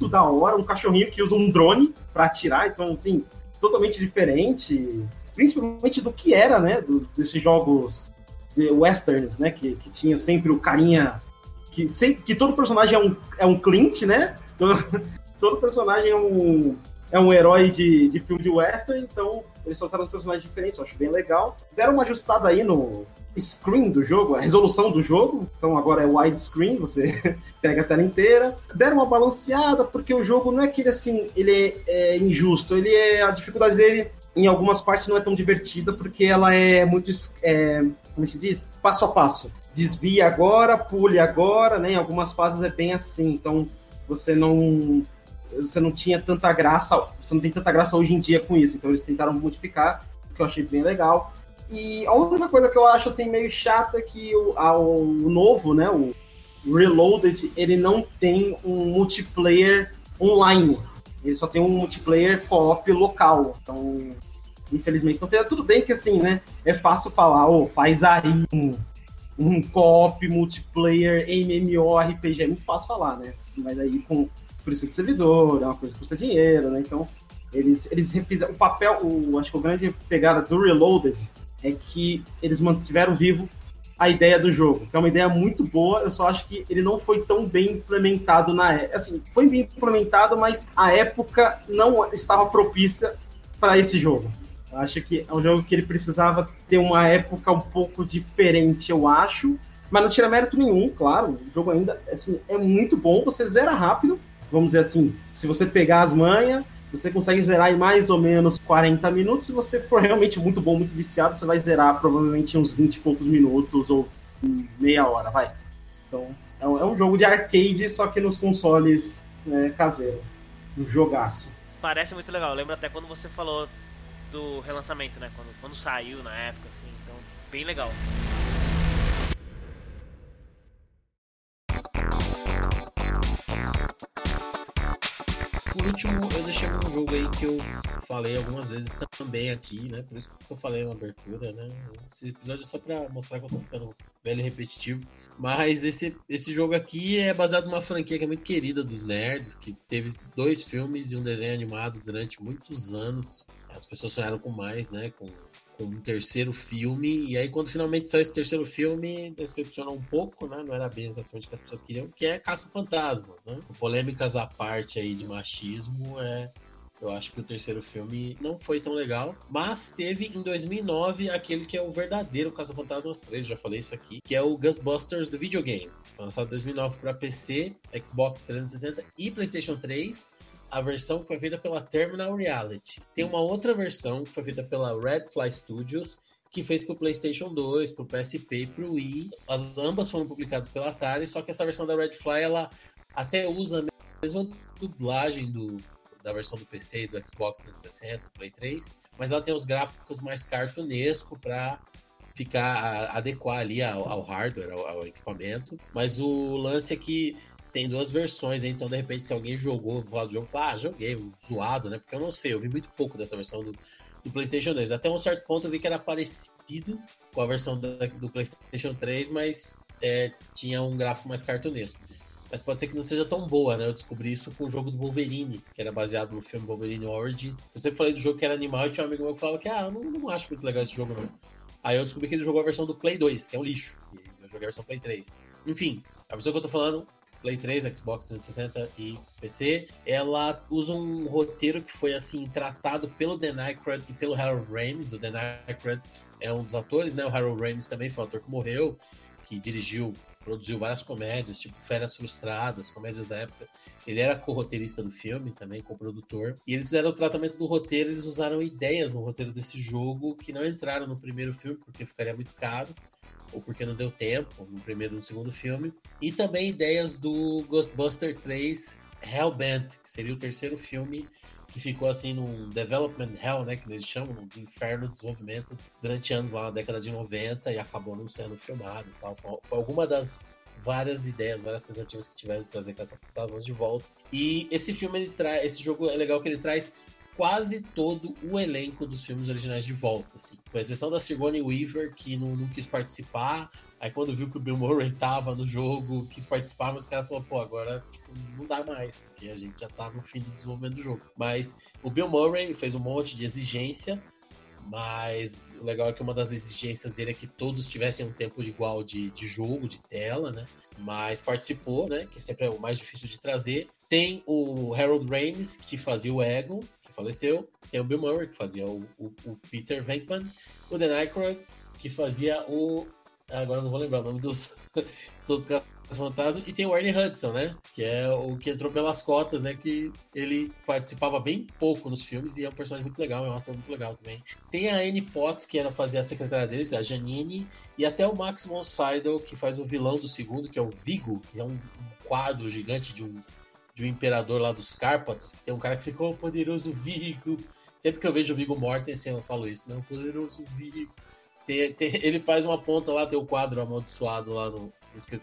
muito da hora, um cachorrinho que usa um drone para atirar, então, assim, totalmente diferente, principalmente do que era, né, do, desses jogos de westerns, né, que, que tinha sempre o carinha, que, sempre, que todo personagem é um, é um Clint, né, todo, todo personagem é um, é um herói de, de filme de western, então eles trouxeram os personagens diferentes, eu acho bem legal. Deram uma ajustada aí no, screen do jogo, a resolução do jogo. Então agora é widescreen, você pega a tela inteira. Deram uma balanceada, porque o jogo não é que ele assim, ele é, é, injusto, ele é. A dificuldade dele em algumas partes não é tão divertida porque ela é muito, é, como se diz, passo a passo. Desvia agora, pule agora, né? Em algumas fases é bem assim, então você não você não tinha tanta graça, você não tem tanta graça hoje em dia com isso, então eles tentaram modificar, o que eu achei bem legal. E a única coisa que eu acho assim meio chata é que o, o novo, né, o Reloaded, ele não tem um multiplayer online. Ele só tem um multiplayer co-op local. Então, infelizmente, tem. Tudo bem que assim, né? É fácil falar, oh, faz aí um, um co-op multiplayer MMORPG. É muito fácil falar, né? Mas aí com preço de servidor, é uma coisa que custa dinheiro, né? Então, eles, eles refizeram. O papel, o, acho que o grande pegada do Reloaded é que eles mantiveram vivo a ideia do jogo, que é uma ideia muito boa, eu só acho que ele não foi tão bem implementado na época. Assim, foi bem implementado, mas a época não estava propícia para esse jogo. Eu acho que é um jogo que ele precisava ter uma época um pouco diferente, eu acho. Mas não tira mérito nenhum, claro. O jogo ainda assim, é muito bom, você zera rápido. Vamos dizer assim, se você pegar as manhas, você consegue zerar em mais ou menos 40 minutos. Se você for realmente muito bom, muito viciado, você vai zerar provavelmente uns 20 e poucos minutos ou meia hora, vai. Então, é um é jogo de arcade, só que nos consoles né, caseiros. Um jogaço. Parece muito legal. Eu lembro até quando você falou do relançamento, né? Quando, quando saiu na época, assim. Então, bem legal. Por último, eu deixei um jogo aí que eu falei algumas vezes também aqui, né? Por isso que eu falei na abertura, né? Esse episódio é só pra mostrar que eu tô ficando velho e repetitivo. Mas esse, esse jogo aqui é baseado numa franquia que é muito querida dos nerds, que teve dois filmes e um desenho animado durante muitos anos. As pessoas sonharam com mais, né? Com com um terceiro filme, e aí quando finalmente saiu esse terceiro filme, decepcionou um pouco, né? Não era bem exatamente o que as pessoas queriam, que é Caça-Fantasmas, né? Polêmicas à parte aí de machismo, é... Eu acho que o terceiro filme não foi tão legal, mas teve em 2009 aquele que é o verdadeiro Caça-Fantasmas 3, já falei isso aqui, que é o Ghostbusters do videogame. Foi lançado em 2009 para PC, Xbox 360 e PlayStation 3 a versão que foi feita pela Terminal Reality. Tem uma outra versão que foi feita pela Redfly Studios, que fez pro PlayStation 2, pro PSP pro Wii. As, ambas foram publicadas pela Atari, só que essa versão da Redfly, ela até usa a mesma dublagem do, da versão do PC do Xbox 360, Play 3, mas ela tem os gráficos mais cartunesco para ficar adequar ali ao, ao hardware, ao, ao, equipamento. Mas o lance é que tem duas versões, então de repente se alguém jogou, falar do jogo, fala, ah, joguei, zoado, né? Porque eu não sei, eu vi muito pouco dessa versão do, do PlayStation 2. Até um certo ponto eu vi que era parecido com a versão do PlayStation 3, mas é, tinha um gráfico mais cartunesco. Mas pode ser que não seja tão boa, né? Eu descobri isso com o jogo do Wolverine, que era baseado no filme Wolverine Origins. Eu sempre falei do jogo que era animal e tinha um amigo meu que falava que, ah, não, não acho muito legal esse jogo, não. Aí eu descobri que ele jogou a versão do Play 2, que é um lixo. Eu joguei a versão Play 3. Enfim, a versão que eu tô falando Play 3, Xbox 360 e PC, ela usa um roteiro que foi assim tratado pelo Dan Aykroyd e pelo Harold Ramis. O Dan Aykroyd é um dos atores, né? O Harold Ramis também foi um ator que morreu, que dirigiu, produziu várias comédias, tipo Férias Frustradas, comédias da época. Ele era co-roteirista do filme, também co-produtor. E eles fizeram o tratamento do roteiro, eles usaram ideias no roteiro desse jogo que não entraram no primeiro filme, porque ficaria muito caro ou porque não deu tempo no primeiro e no segundo filme. E também ideias do Ghostbuster 3 Hellbent, que seria o terceiro filme que ficou assim num development hell, né, que eles chamam, de inferno de desenvolvimento, durante anos lá na década de 90 e acabou não sendo filmado e tal. Foi alguma das várias ideias, várias tentativas que tiveram de trazer Caça Fantasmas de volta. E esse filme, ele traz, esse jogo é legal que ele traz quase todo o elenco dos filmes originais de volta, assim. Com exceção da Sigourney Weaver, que não, não, quis participar. Aí quando viu que o Bill Murray tava no jogo, quis participar, mas o cara falou, pô, agora tipo, não dá mais, porque a gente já tá no fim do desenvolvimento do jogo. Mas o Bill Murray fez um monte de exigência, mas o legal é que uma das exigências dele é que todos tivessem um tempo igual de, de jogo, de tela, né? Mas participou, né? Que sempre é o mais difícil de trazer. Tem o Harold Ramis, que fazia o Egon, faleceu. Tem o Bill Murray, que fazia o, o, o Peter Venkman. O Dan Aykroyd, que fazia o Agora não vou lembrar o nome dos todos os fantasmas. E tem o Ernie Hudson, né? Que é o que entrou pelas cotas, né? Que ele participava bem pouco nos filmes e é um personagem muito legal, é um ator muito legal também. Tem a Annie Potts, que era fazer a secretária deles, a Janine, e até o Max von Sydow, que faz o vilão do segundo, que é o Vigo, que é um quadro gigante de um, de um imperador lá dos Cárpatos, tem um cara que ficou oh, poderoso Vigo. Sempre que eu vejo o Vigo Mortensen, eu falo isso, né? Poderoso Vigo. Tem, tem, ele faz uma ponta lá, tem o quadro amaldiçoado lá no,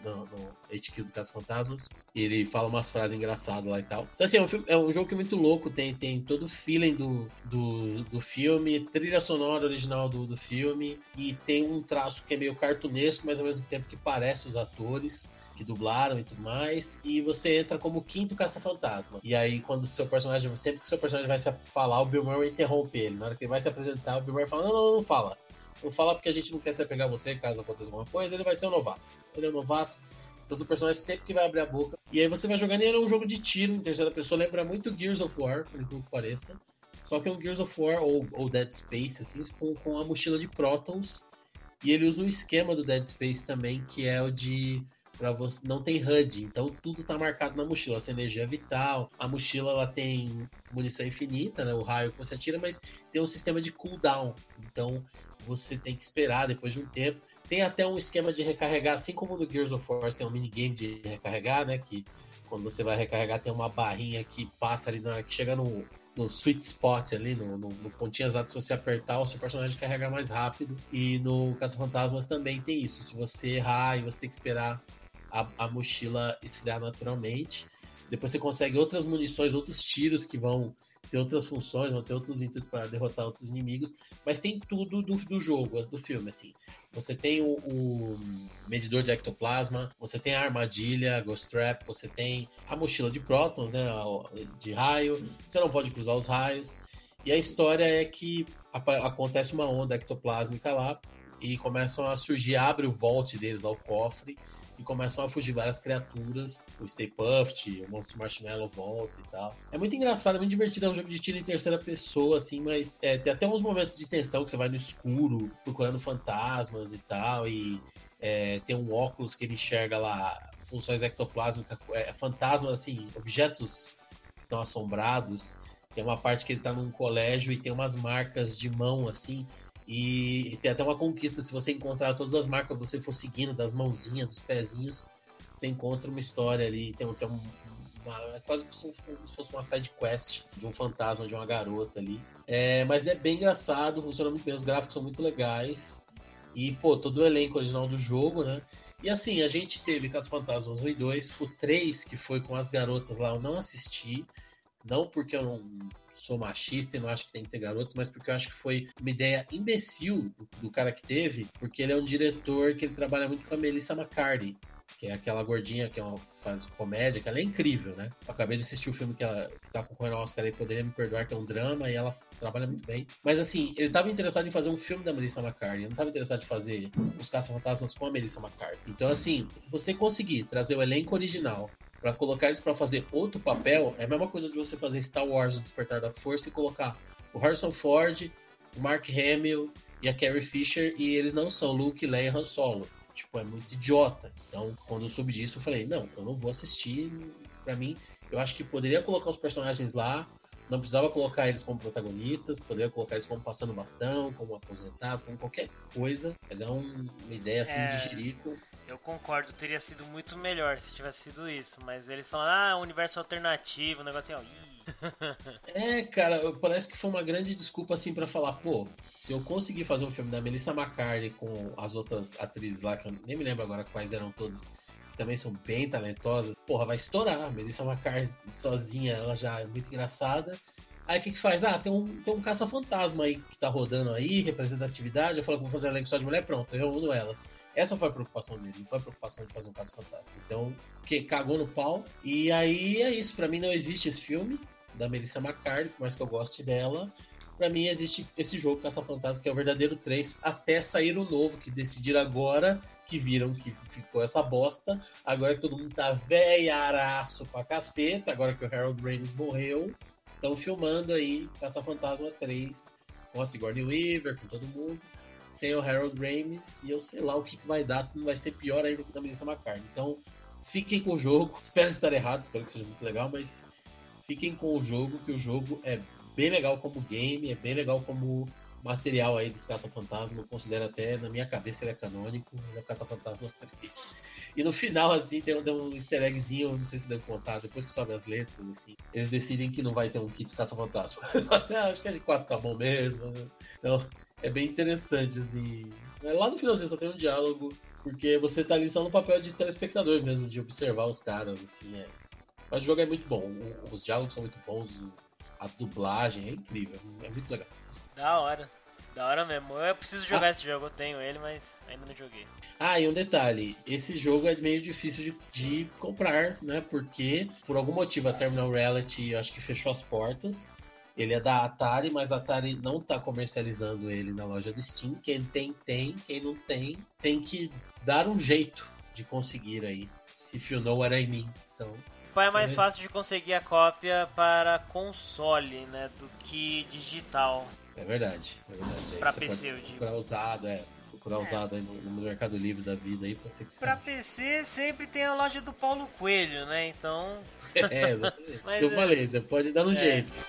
no, no HQ do Caso Fantasmas. E ele fala umas frases engraçadas lá e tal. Então, assim, é um, filme, é um jogo que é muito louco. Tem, tem todo o feeling do, do, do filme, trilha sonora original do, do filme. E tem um traço que é meio cartunesco, mas ao mesmo tempo que parece os atores que dublaram e tudo mais, e você entra como quinto caça-fantasma. E aí, quando o seu personagem, sempre que o seu personagem vai se falar, o Bill Murray interrompe ele. Na hora que ele vai se apresentar, o Bill Murray fala: Não, não, não fala. Não fala porque a gente não quer se pegar você caso aconteça alguma coisa, ele vai ser um novato. Ele é um novato. Então o personagem sempre que vai abrir a boca. E aí você vai jogando e ele é um jogo de tiro em terceira pessoa, lembra muito Gears of War, por incrível que pareça. Só que é um Gears of War ou, ou Dead Space, assim, com, com a mochila de Protons. E ele usa um esquema do Dead Space também, que é o de para você não tem HUD, então tudo tá marcado na mochila, sua energia é vital. A mochila ela tem munição infinita, né, o raio que você atira, mas tem um sistema de cooldown. Então você tem que esperar depois de um tempo. Tem até um esquema de recarregar, assim como no Gears of War tem um minigame de recarregar, né? Que quando você vai recarregar tem uma barrinha que passa ali na hora que chega no, no sweet spot ali, no, no, no pontinho exato, se você apertar, o seu personagem carrega mais rápido. E no Caça Fantasmas também tem isso. Se você errar e você tem que esperar a, a mochila esfriar naturalmente. Depois você consegue outras munições, outros tiros que vão ter outras funções, vão ter outros intuitos para derrotar outros inimigos, mas tem tudo do, do jogo, do filme, assim. Você tem o, o, medidor de ectoplasma, você tem a armadilha, a Ghost Trap, você tem a mochila de prótons, né, de raio, você não pode cruzar os raios. E a história é que acontece uma onda ectoplásmica lá e começam a surgir, abre o vault deles lá, o cofre, e começam a fugir várias criaturas. O Stay Puft, o Monstro Marshmallow volta e tal. É muito engraçado, é muito divertido. É um jogo de tiro em terceira pessoa, assim, mas é, tem até uns momentos de tensão que você vai no escuro, procurando fantasmas e tal. E é, tem um óculos que ele enxerga lá funções ectoplásmicas, é, fantasmas, assim, objetos estão assombrados. Tem uma parte que ele tá num colégio e tem umas marcas de mão, assim, e tem até uma conquista, se você encontrar todas as marcas você for seguindo, das mãozinhas, dos pezinhos, você encontra uma história ali, tem, tem um, uma, é quase como se fosse uma side quest de um fantasma, de uma garota ali. É, mas é bem engraçado, funciona muito bem, os gráficos são muito legais. E, pô, todo o elenco original do jogo, né? E assim, a gente teve com as Fantasmas 1 e 2, o 3, que foi com as garotas lá, eu não assisti. Não porque eu não sou machista e não acho que tem que ter garotos, mas porque eu acho que foi uma ideia imbecil do, do cara que teve, porque ele é um diretor que ele trabalha muito com a Melissa McCarthy, que é aquela gordinha que é uma, faz comédia, que ela é incrível, né? Eu acabei de assistir o filme que ela que tá concorrendo ao Oscar aí, poderia me perdoar, que é um drama, e ela trabalha muito bem. Mas assim, ele tava interessado em fazer um filme da Melissa McCarthy, não tava interessado em fazer Os Caça-Fantasmas com a Melissa McCarthy. Então, assim, você conseguir trazer o elenco original para colocar eles para fazer outro papel, é a mesma coisa de você fazer Star Wars O Despertar da Força e colocar o Harrison Ford, o Mark Hamill e a Carrie Fisher e eles não são Luke, Leia e Han Solo. Tipo, é muito idiota. Então, quando eu soube disso, eu falei, não, eu não vou assistir. Para mim, eu acho que poderia colocar os personagens lá, não precisava colocar eles como protagonistas, poderia colocar eles como passando bastão, como aposentado, como qualquer coisa, mas é um, uma ideia assim é... de jirico. Eu concordo, teria sido muito melhor se tivesse sido isso, mas eles falam, ah, universo alternativo, um negócio assim, ó. é, cara, parece que foi uma grande desculpa assim para falar, pô, se eu conseguir fazer um filme da Melissa McCarthy com as outras atrizes lá, que eu nem me lembro agora quais eram todas, que também são bem talentosas, porra, vai estourar. Melissa McCarthy sozinha, ela já é muito engraçada. Aí o que que faz? Ah, tem um, tem um caça-fantasma aí que tá rodando aí, representatividade. Eu falo que vou fazer um elenco só de mulher, pronto, eu uno elas. Essa foi a preocupação dele, foi a preocupação de fazer um caso fantástico. Então, que cagou no pau. E aí é isso, para mim não existe esse filme da Melissa McCarthy, por mais que eu goste dela. Para mim existe esse jogo Caça Fantasma, que é o verdadeiro 3, até sair o novo, que decidiram agora, que viram que ficou essa bosta. Agora que todo mundo tá velharaço pra caceta, agora que o Harold Ramis morreu, estão filmando aí Caça Fantasma 3 com a Sigourney Weaver, com todo mundo. Sem o Harold Ramis e eu sei lá o que, que vai dar, se não vai ser pior ainda que da Melissa McCartney. Então, fiquem com o jogo. Espero estar errado, espero que seja muito legal, mas fiquem com o jogo, que o jogo é bem legal como game, é bem legal como material aí dos Caça-Fantasma, eu considero até, na minha cabeça ele é canônico, ele é o Caça-Fantasma 3. E no final, assim, tem um, tem um easter eggzinho, não sei se deu contar, depois que sobe as letras, assim, eles decidem que não vai ter um kit Caça-Fantasma. assim, ah, acho que a de 4 tá bom mesmo. Né? Então, é bem interessante, assim. Lá no finalzinho só tem um diálogo, porque você tá ali só no papel de telespectador mesmo, de observar os caras, assim, é. Mas o jogo é muito bom, os diálogos são muito bons, a dublagem é incrível, é muito legal. Da hora. Da hora mesmo. Eu preciso jogar ah. esse jogo, eu tenho ele, mas ainda não joguei. Ah, e um detalhe: esse jogo é meio difícil de, de comprar, né? Porque, por algum motivo, a Terminal Reality acho que fechou as portas. Ele é da Atari, mas a Atari não tá comercializando ele na loja do Steam. Quem tem, tem. Quem não tem, tem que dar um jeito de conseguir aí. Se you know what I mean. Então, é mais fácil de conseguir a cópia para console, né, do que digital. É verdade, é verdade. Pra PC, eu digo. Procurar usado, é. Procurar é. usado aí no, no, Mercado Livre da vida aí, pode ser que Pra PC sempre tem a loja do Paulo Coelho, né? Então. É, exatamente. Mas, eu é... falei, você pode dar um é. jeito.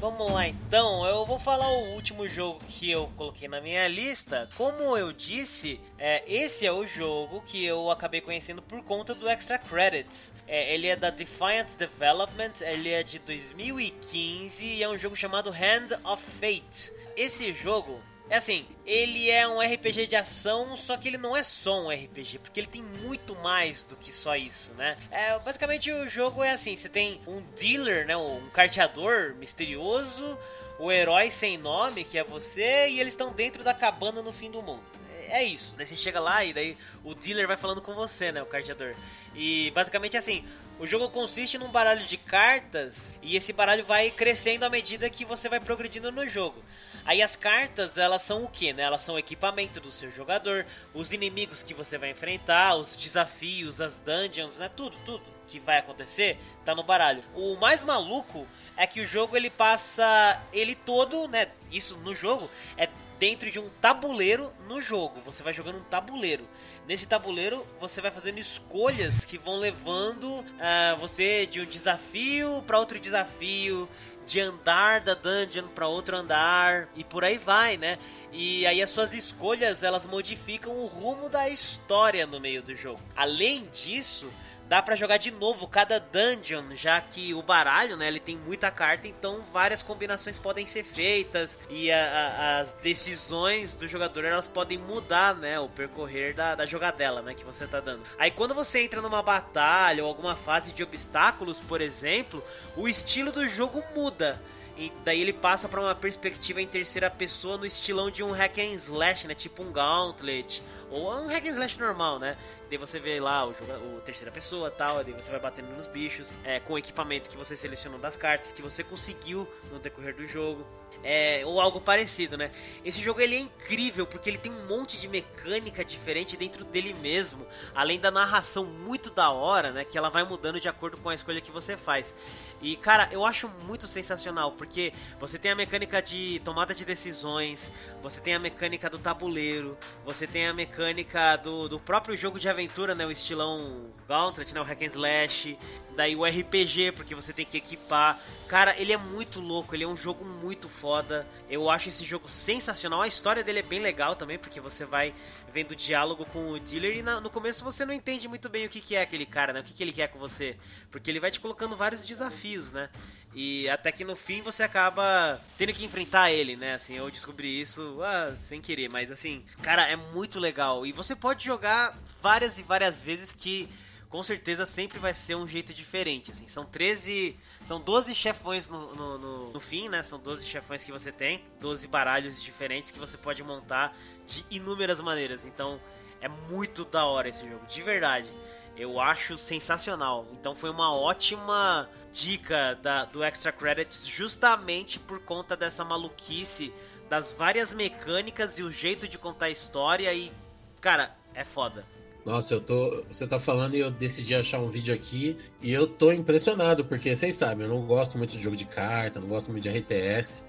Vamos lá então, eu vou falar o último jogo que eu coloquei na minha lista. Como eu disse, é, esse é o jogo que eu acabei conhecendo por conta do Extra Credits. É, ele é da Defiant Development, ele é de 2015 e é um jogo chamado Hand of Fate. Esse jogo é assim, ele é um RPG de ação, só que ele não é só um RPG, porque ele tem muito mais do que só isso, né? É, basicamente o jogo é assim, você tem um dealer, né, um carteador misterioso, o herói sem nome, que é você, e eles estão dentro da cabana no fim do mundo. É, isso. Daí você chega lá e daí o dealer vai falando com você, né, o carteador. E basicamente é assim, o jogo consiste num baralho de cartas e esse baralho vai crescendo à medida que você vai progredindo no jogo. Aí as cartas, elas são o que, né? Elas são o equipamento do seu jogador, os inimigos que você vai enfrentar, os desafios, as dungeons, né? Tudo, tudo que vai acontecer tá no baralho. O mais maluco é que o jogo ele passa ele todo, né? Isso no jogo é dentro de um tabuleiro no jogo. Você vai jogando um tabuleiro. Nesse tabuleiro você vai fazendo escolhas que vão levando uh, você de um desafio para outro desafio, de andar da dungeon para outro andar e por aí vai, né? E aí as suas escolhas elas modificam o rumo da história no meio do jogo. Além disso, dá para jogar de novo cada dungeon, já que o baralho, né, ele tem muita carta, então várias combinações podem ser feitas e a, a, as decisões do jogador elas podem mudar, né, o percorrer da, da jogadela, né, que você tá dando. Aí quando você entra numa batalha ou alguma fase de obstáculos, por exemplo, o estilo do jogo muda. E daí ele passa para uma perspectiva em terceira pessoa no estilão de um hack and slash, né? Tipo um Gauntlet. Ou um hack and slash normal, né? Daí você vê lá o, jogo, o terceira pessoa tal, daí você vai batendo nos bichos, é, com o equipamento que você selecionou das cartas, que você conseguiu no decorrer do jogo. É, ou algo parecido, né? Esse jogo ele é incrível porque ele tem um monte de mecânica diferente dentro dele mesmo, além da narração muito da hora, né? Que ela vai mudando de acordo com a escolha que você faz. E, cara, eu acho muito sensacional, porque você tem a mecânica de tomada de decisões, você tem a mecânica do tabuleiro, você tem a mecânica do, do próprio jogo de aventura, né? O estilão Gauntlet, né? O Hack and Slash, daí o RPG, porque você tem que equipar. Cara, ele é muito louco, ele é um jogo muito foda. Eu acho esse jogo sensacional. A história dele é bem legal também, porque você vai vendo diálogo com o dealer e na, no começo você não entende muito bem o que, que é aquele cara, né? O que, que ele quer com você. Porque ele vai te colocando vários desafios, né? E até que no fim você acaba tendo que enfrentar ele, né? Assim, eu descobri isso ah, sem querer, mas assim, cara, é muito legal. E você pode jogar várias e várias vezes que com certeza sempre vai ser um jeito diferente, assim. São 13, são 12 chefões no, no, no, no, fim, né? São 12 chefões que você tem, 12 baralhos diferentes que você pode montar de inúmeras maneiras. Então, é muito da hora esse jogo, de verdade. Eu acho sensacional. Então foi uma ótima dica da, do Extra Credits justamente por conta dessa maluquice das várias mecânicas e o jeito de contar a história e cara, é foda. Nossa, eu tô. Você tá falando e eu decidi achar um vídeo aqui e eu tô impressionado, porque vocês sabem, eu não gosto muito de jogo de carta, não gosto muito de RTS.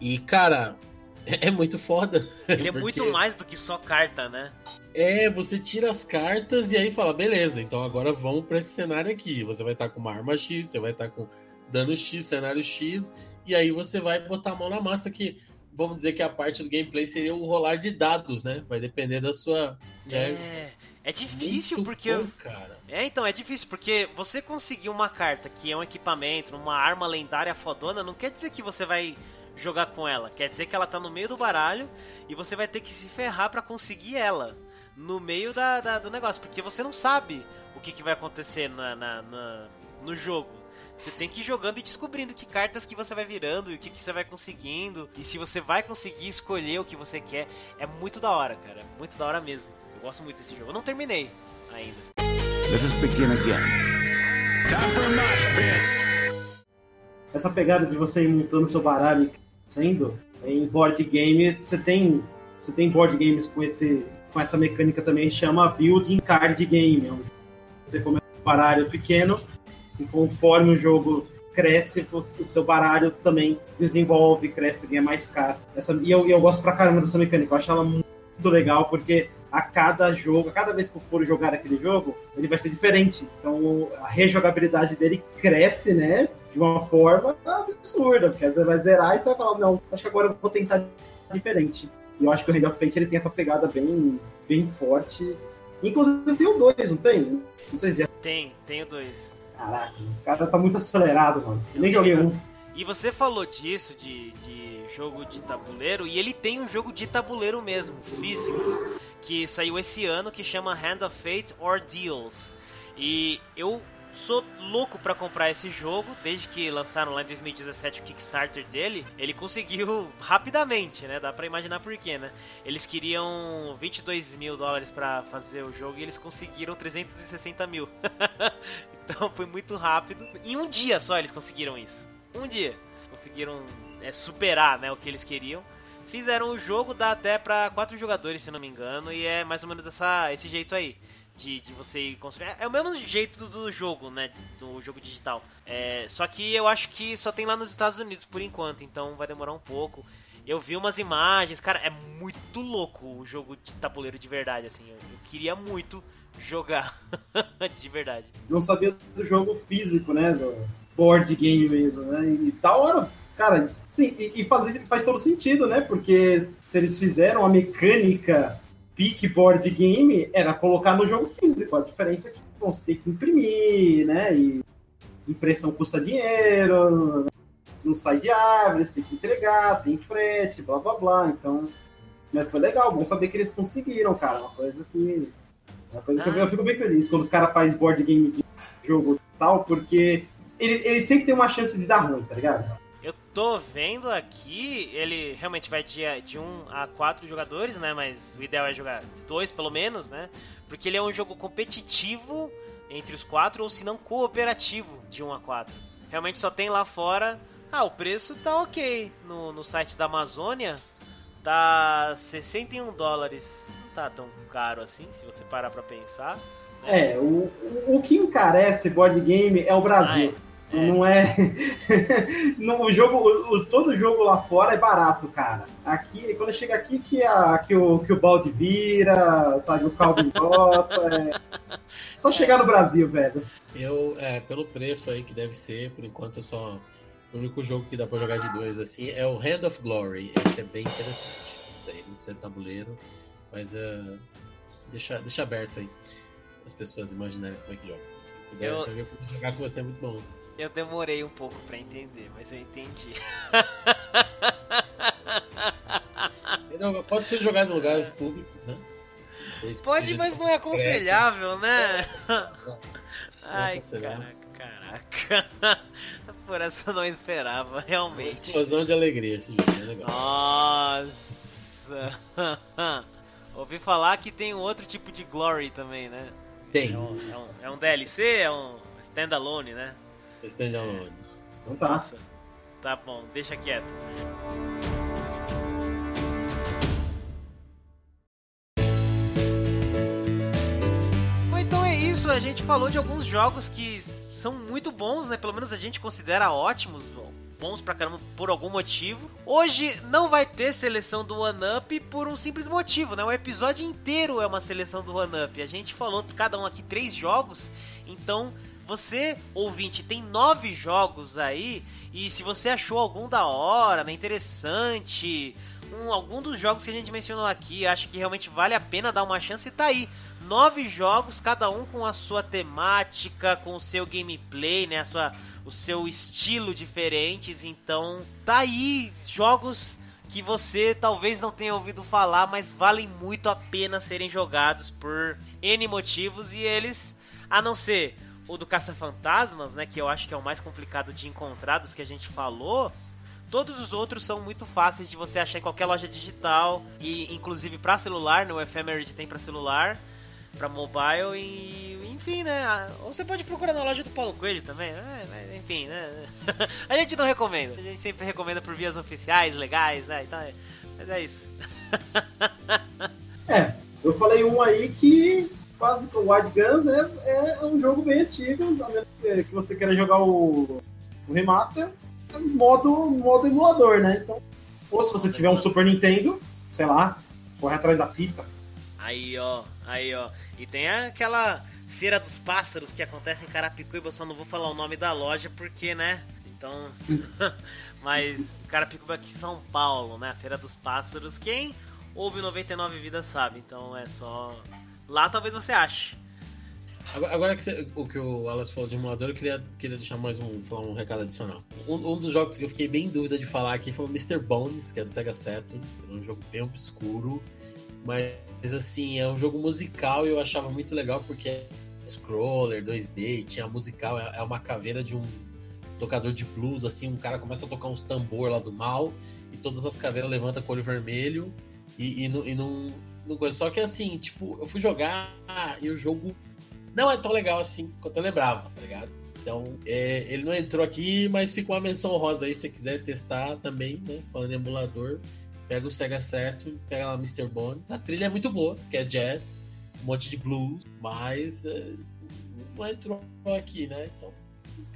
E, cara, é muito foda. Ele é porque- muito mais do que só carta, né? É, você tira as cartas e aí fala, beleza, então agora vamos pra esse cenário aqui. Você vai estar com uma arma X, você vai estar com dano X, cenário X, e aí você vai botar a mão na massa que. Vamos dizer que a parte do gameplay seria o rolar de dados, né? Vai depender da sua. né? É. Difícil Muito porque. bom, cara. É, então, é difícil, porque você conseguir uma carta que é um equipamento, uma arma lendária fodona, não quer dizer que você vai jogar com ela. Quer dizer que ela tá no meio do baralho e você vai ter que se ferrar pra conseguir ela no meio da, da- do negócio, porque você não sabe o que, que vai acontecer na, na- na- no jogo. Você tem que ir jogando e descobrindo que cartas que você vai virando e o que, que você vai conseguindo. E se você vai conseguir escolher o que você quer. É muito da hora, cara. Muito da hora mesmo. Eu gosto muito desse jogo. Eu não terminei ainda. Let us begin again. Time for a mosh pit. essa pegada de você ir montando seu baralho e crescendo, em board game, você tem, você tem board games com, esse, com essa mecânica também, chama Building Card Game. onde Você começa com um baralho pequeno e conforme o jogo cresce, o seu baralho também desenvolve, cresce, ganha mais caro. Essa, e eu, eu gosto pra caramba dessa mecânica, eu acho ela muito legal, porque a cada jogo, a cada vez que eu for jogar aquele jogo, ele vai ser diferente. Então a rejogabilidade dele cresce, né? De uma forma absurda, porque você vai zerar e você vai falar, não, acho que agora eu vou tentar diferente. E eu acho que o Hand of Fate ele tem essa pegada bem, bem forte. Inclusive tem o 2, não tem? Não sei se já. Tem, tenho dois. Caraca, esse cara tá muito acelerado, mano. Eu nem joguei um. E você falou disso, de, de jogo de tabuleiro, e ele tem um jogo de tabuleiro mesmo, físico, que saiu esse ano, que chama Hand of Fate Ordeals. E eu sou louco pra comprar esse jogo, desde que lançaram lá em 2017 o Kickstarter dele, ele conseguiu rapidamente, né? Dá pra imaginar por quê, né? Eles queriam 22 mil dólares pra fazer o jogo e eles conseguiram 360 mil. então foi muito rápido. Em um dia só eles conseguiram isso. Um dia. Conseguiram é, superar né, o que eles queriam. Fizeram o jogo, dá até pra quatro jogadores, se não me engano, e é mais ou menos essa, esse jeito aí. De, de você ir construir. É o mesmo jeito do, do jogo, né? Do jogo digital. É, só que eu acho que só tem lá nos Estados Unidos por enquanto, então vai demorar um pouco. Eu vi umas imagens, cara, é muito louco o jogo de tabuleiro de verdade, assim. Eu, eu queria muito jogar de verdade. Não sabia do jogo físico, né? Do board game mesmo, né? E da hora. Cara, sim, e, e faz, faz todo sentido, né? Porque se eles fizeram a mecânica pick board game, era colocar no jogo físico. A diferença é que bom, você tem que imprimir, né? E impressão custa dinheiro, não sai de árvore, você tem que entregar, tem frete, blá blá blá. Então, mas foi legal, bom saber que eles conseguiram, cara. Uma coisa que. Uma coisa que eu- eu fico bem feliz quando os caras fazem board game de jogo e tal, porque ele, ele sempre tem uma chance de dar ruim, tá ligado? Eu tô vendo aqui, ele realmente vai de, de 1 a 4 jogadores, né? Mas o ideal é jogar 2 pelo menos, né? Porque ele é um jogo competitivo entre os quatro, ou se não cooperativo de 1 a 4. Realmente só tem lá fora. Ah, o preço tá ok. No, no site da Amazônia tá 61 dólares. Não tá tão caro assim, se você parar pra pensar. É, o, o, o que encarece board game é o Brasil. Ah, é. Não é. no, o jogo, o, todo jogo lá fora é barato, cara. Aqui, quando chega aqui, que, a, que, o, que o balde vira, sabe, o caldo engrossa. É... Só chegar no Brasil, velho. Eu, é, pelo preço aí que deve ser, por enquanto eu só. O único jogo que dá pra jogar de dois assim é o Hand of Glory. Esse é bem interessante. Esse daí não precisa de tabuleiro, mas é, deixa, deixa aberto aí. As pessoas imaginarem como é que joga. Se puder Eu- jogar com você é muito bom. Eu demorei um pouco pra entender, mas eu entendi. Não, pode ser jogado em lugares públicos, né? Desde Pode, mas não é aconselhável, né? Não, Ai, aconselhável. caraca, caraca. Por essa eu não esperava, Uma realmente. explosão de alegria esse jogo, é legal. Nossa. Ouvi falar que tem um outro tipo de Glory também, né? Tem, É um, é um, é um DLC, é um standalone, né? Standalone. Então tá. Nossa. Tá bom, deixa quieto. a gente falou de alguns jogos que são muito bons, né? Pelo menos a gente considera ótimos, bons pra caramba por algum motivo. Hoje não vai ter seleção do One Up por um simples motivo, né? O episódio inteiro é uma seleção do One Up. A gente falou cada um aqui três jogos, então você, ouvinte, tem nove jogos aí, e se você achou algum da hora, né, interessante, um, algum dos jogos que a gente mencionou aqui, acha que realmente vale a pena dar uma chance, tá aí. Nove jogos, cada um com a sua temática, com o seu gameplay, né, a sua, o seu estilo diferentes. Então, tá aí jogos que você talvez não tenha ouvido falar, mas valem muito a pena serem jogados por N motivos e eles, a não ser o do Caça-Fantasmas, né, que eu acho que é o mais complicado de encontrar dos que a gente falou, todos os outros são muito fáceis de você achar em qualquer loja digital e inclusive para celular, no Ephemerid tem para celular, para mobile e enfim, né? Ou você pode procurar na loja do Paulo Coelho também, né? enfim, né? a gente não recomenda, a gente sempre recomenda por vias oficiais, legais, né? Então, é, mas é isso. é, eu falei um aí que quase o Wild Guns né, é um jogo bem antigo, a menos que você queira jogar o, o remaster, é modo, modo emulador, né? Então, ou se você tiver um Super Nintendo, sei lá, corre atrás da fita. Aí, ó, aí, ó. E tem aquela Feira dos Pássaros que acontece em Carapicuíba, só não vou falar o nome da loja porque, né? Então. Mas Carapicuíba aqui em São Paulo, né? Feira dos Pássaros. Quem ouve 99 Vidas sabe, então é só Lá talvez você ache. Agora, agora que você, o que o Wallace falou de emulador, eu queria, queria deixar mais um, um recado adicional. Um, um, dos jogos que eu fiquei bem em dúvida de falar aqui foi o Mr. Bones, que é do Sega Saturn. É um jogo bem obscuro, mas assim, é um jogo musical e eu achava muito legal porque é scroller, 2D, tinha musical, é, é uma caveira de um tocador de blues, assim, um cara começa a tocar uns tambor lá do mal e todas as caveiras levantam com o olho vermelho e, e, e não. Só que assim, tipo, eu fui jogar e o jogo não é tão legal assim quanto eu lembrava, tá ligado? Então, é, ele não entrou aqui, mas fica uma menção rosa aí se você quiser testar também, né? Falando em emulador, pega o Sega certo, pega lá Mr. Bones. A trilha é muito boa, que é jazz, um monte de blues, mas é, não entrou aqui, né? Então,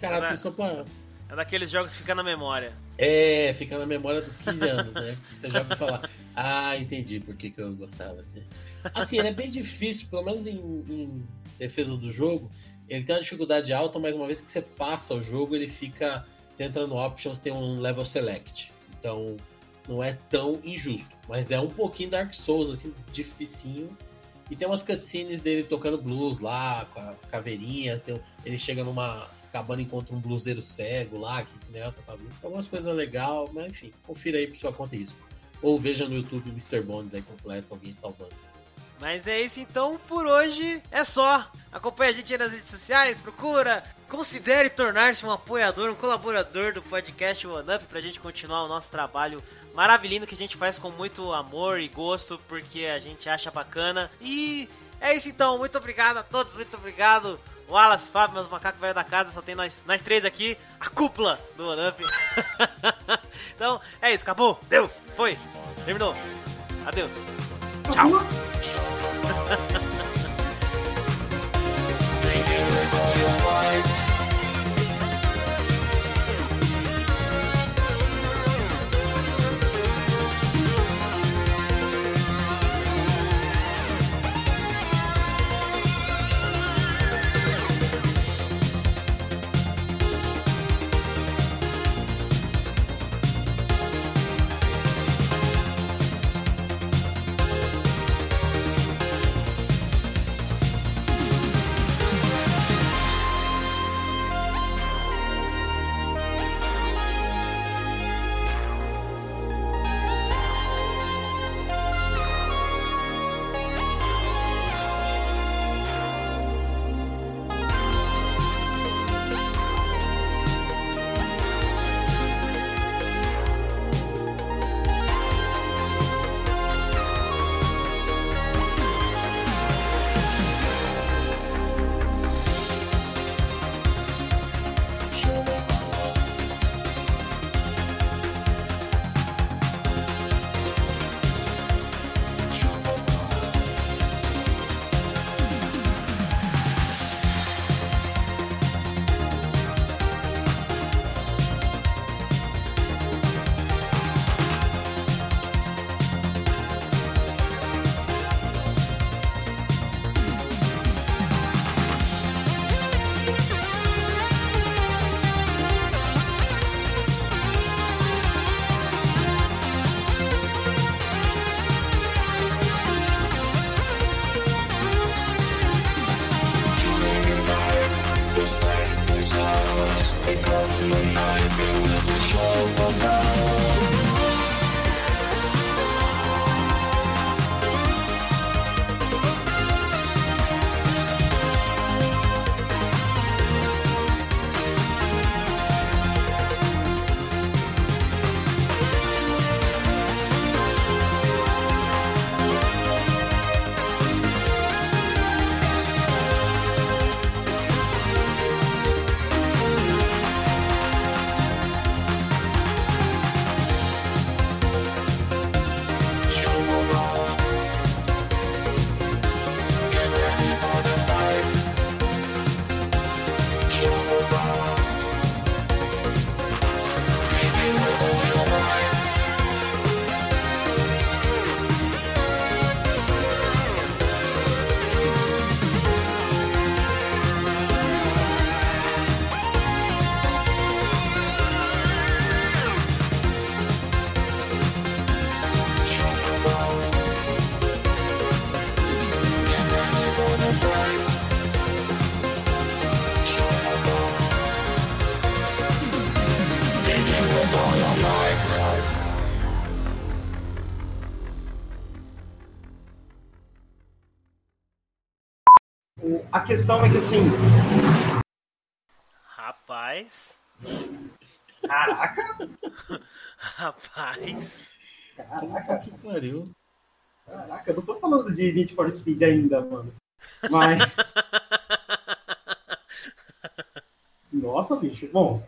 cara, só pra é daqueles jogos que fica na memória. É, fica na memória dos 15 anos, né? Você já vai falar, ah, entendi por que, que eu gostava assim. Assim, ele é bem difícil, pelo menos em, em, defesa do jogo, ele tem uma dificuldade alta, mas uma vez que você passa o jogo, ele fica. Você entra no Options, tem um level select. Então, não é tão injusto. Mas é um pouquinho Dark Souls, assim, dificinho. E tem umas cutscenes dele tocando blues lá, com a caveirinha. Tem, ele chega numa acabando encontra um bluseiro cego lá que ensina ela a tocar blues. Algumas coisas legais, mas enfim, confira aí por sua conta isso. Ou veja no YouTube o Mr. Bones aí completo, alguém salvando. Mas é isso então, por hoje é só. Acompanhe a gente aí nas redes sociais, procura, considere tornar-se um apoiador, um colaborador do podcast One Up pra gente continuar o nosso trabalho maravilhoso que a gente faz com muito amor e gosto, porque a gente acha bacana. E é isso então, muito obrigado a todos, muito obrigado. Wallace, Fábio, meus macacos velho da casa, só tem nós, nós três aqui, a cúpula do Onamp. então, é isso, acabou, deu, foi, terminou. Adeus. Tchau. Questão é que assim, Rapaz. caraca, Rapaz. caraca, Que pariu. caraca, eu não tô falando de Need for Speed ainda, mano. Mas. Nossa, bicho. Bom,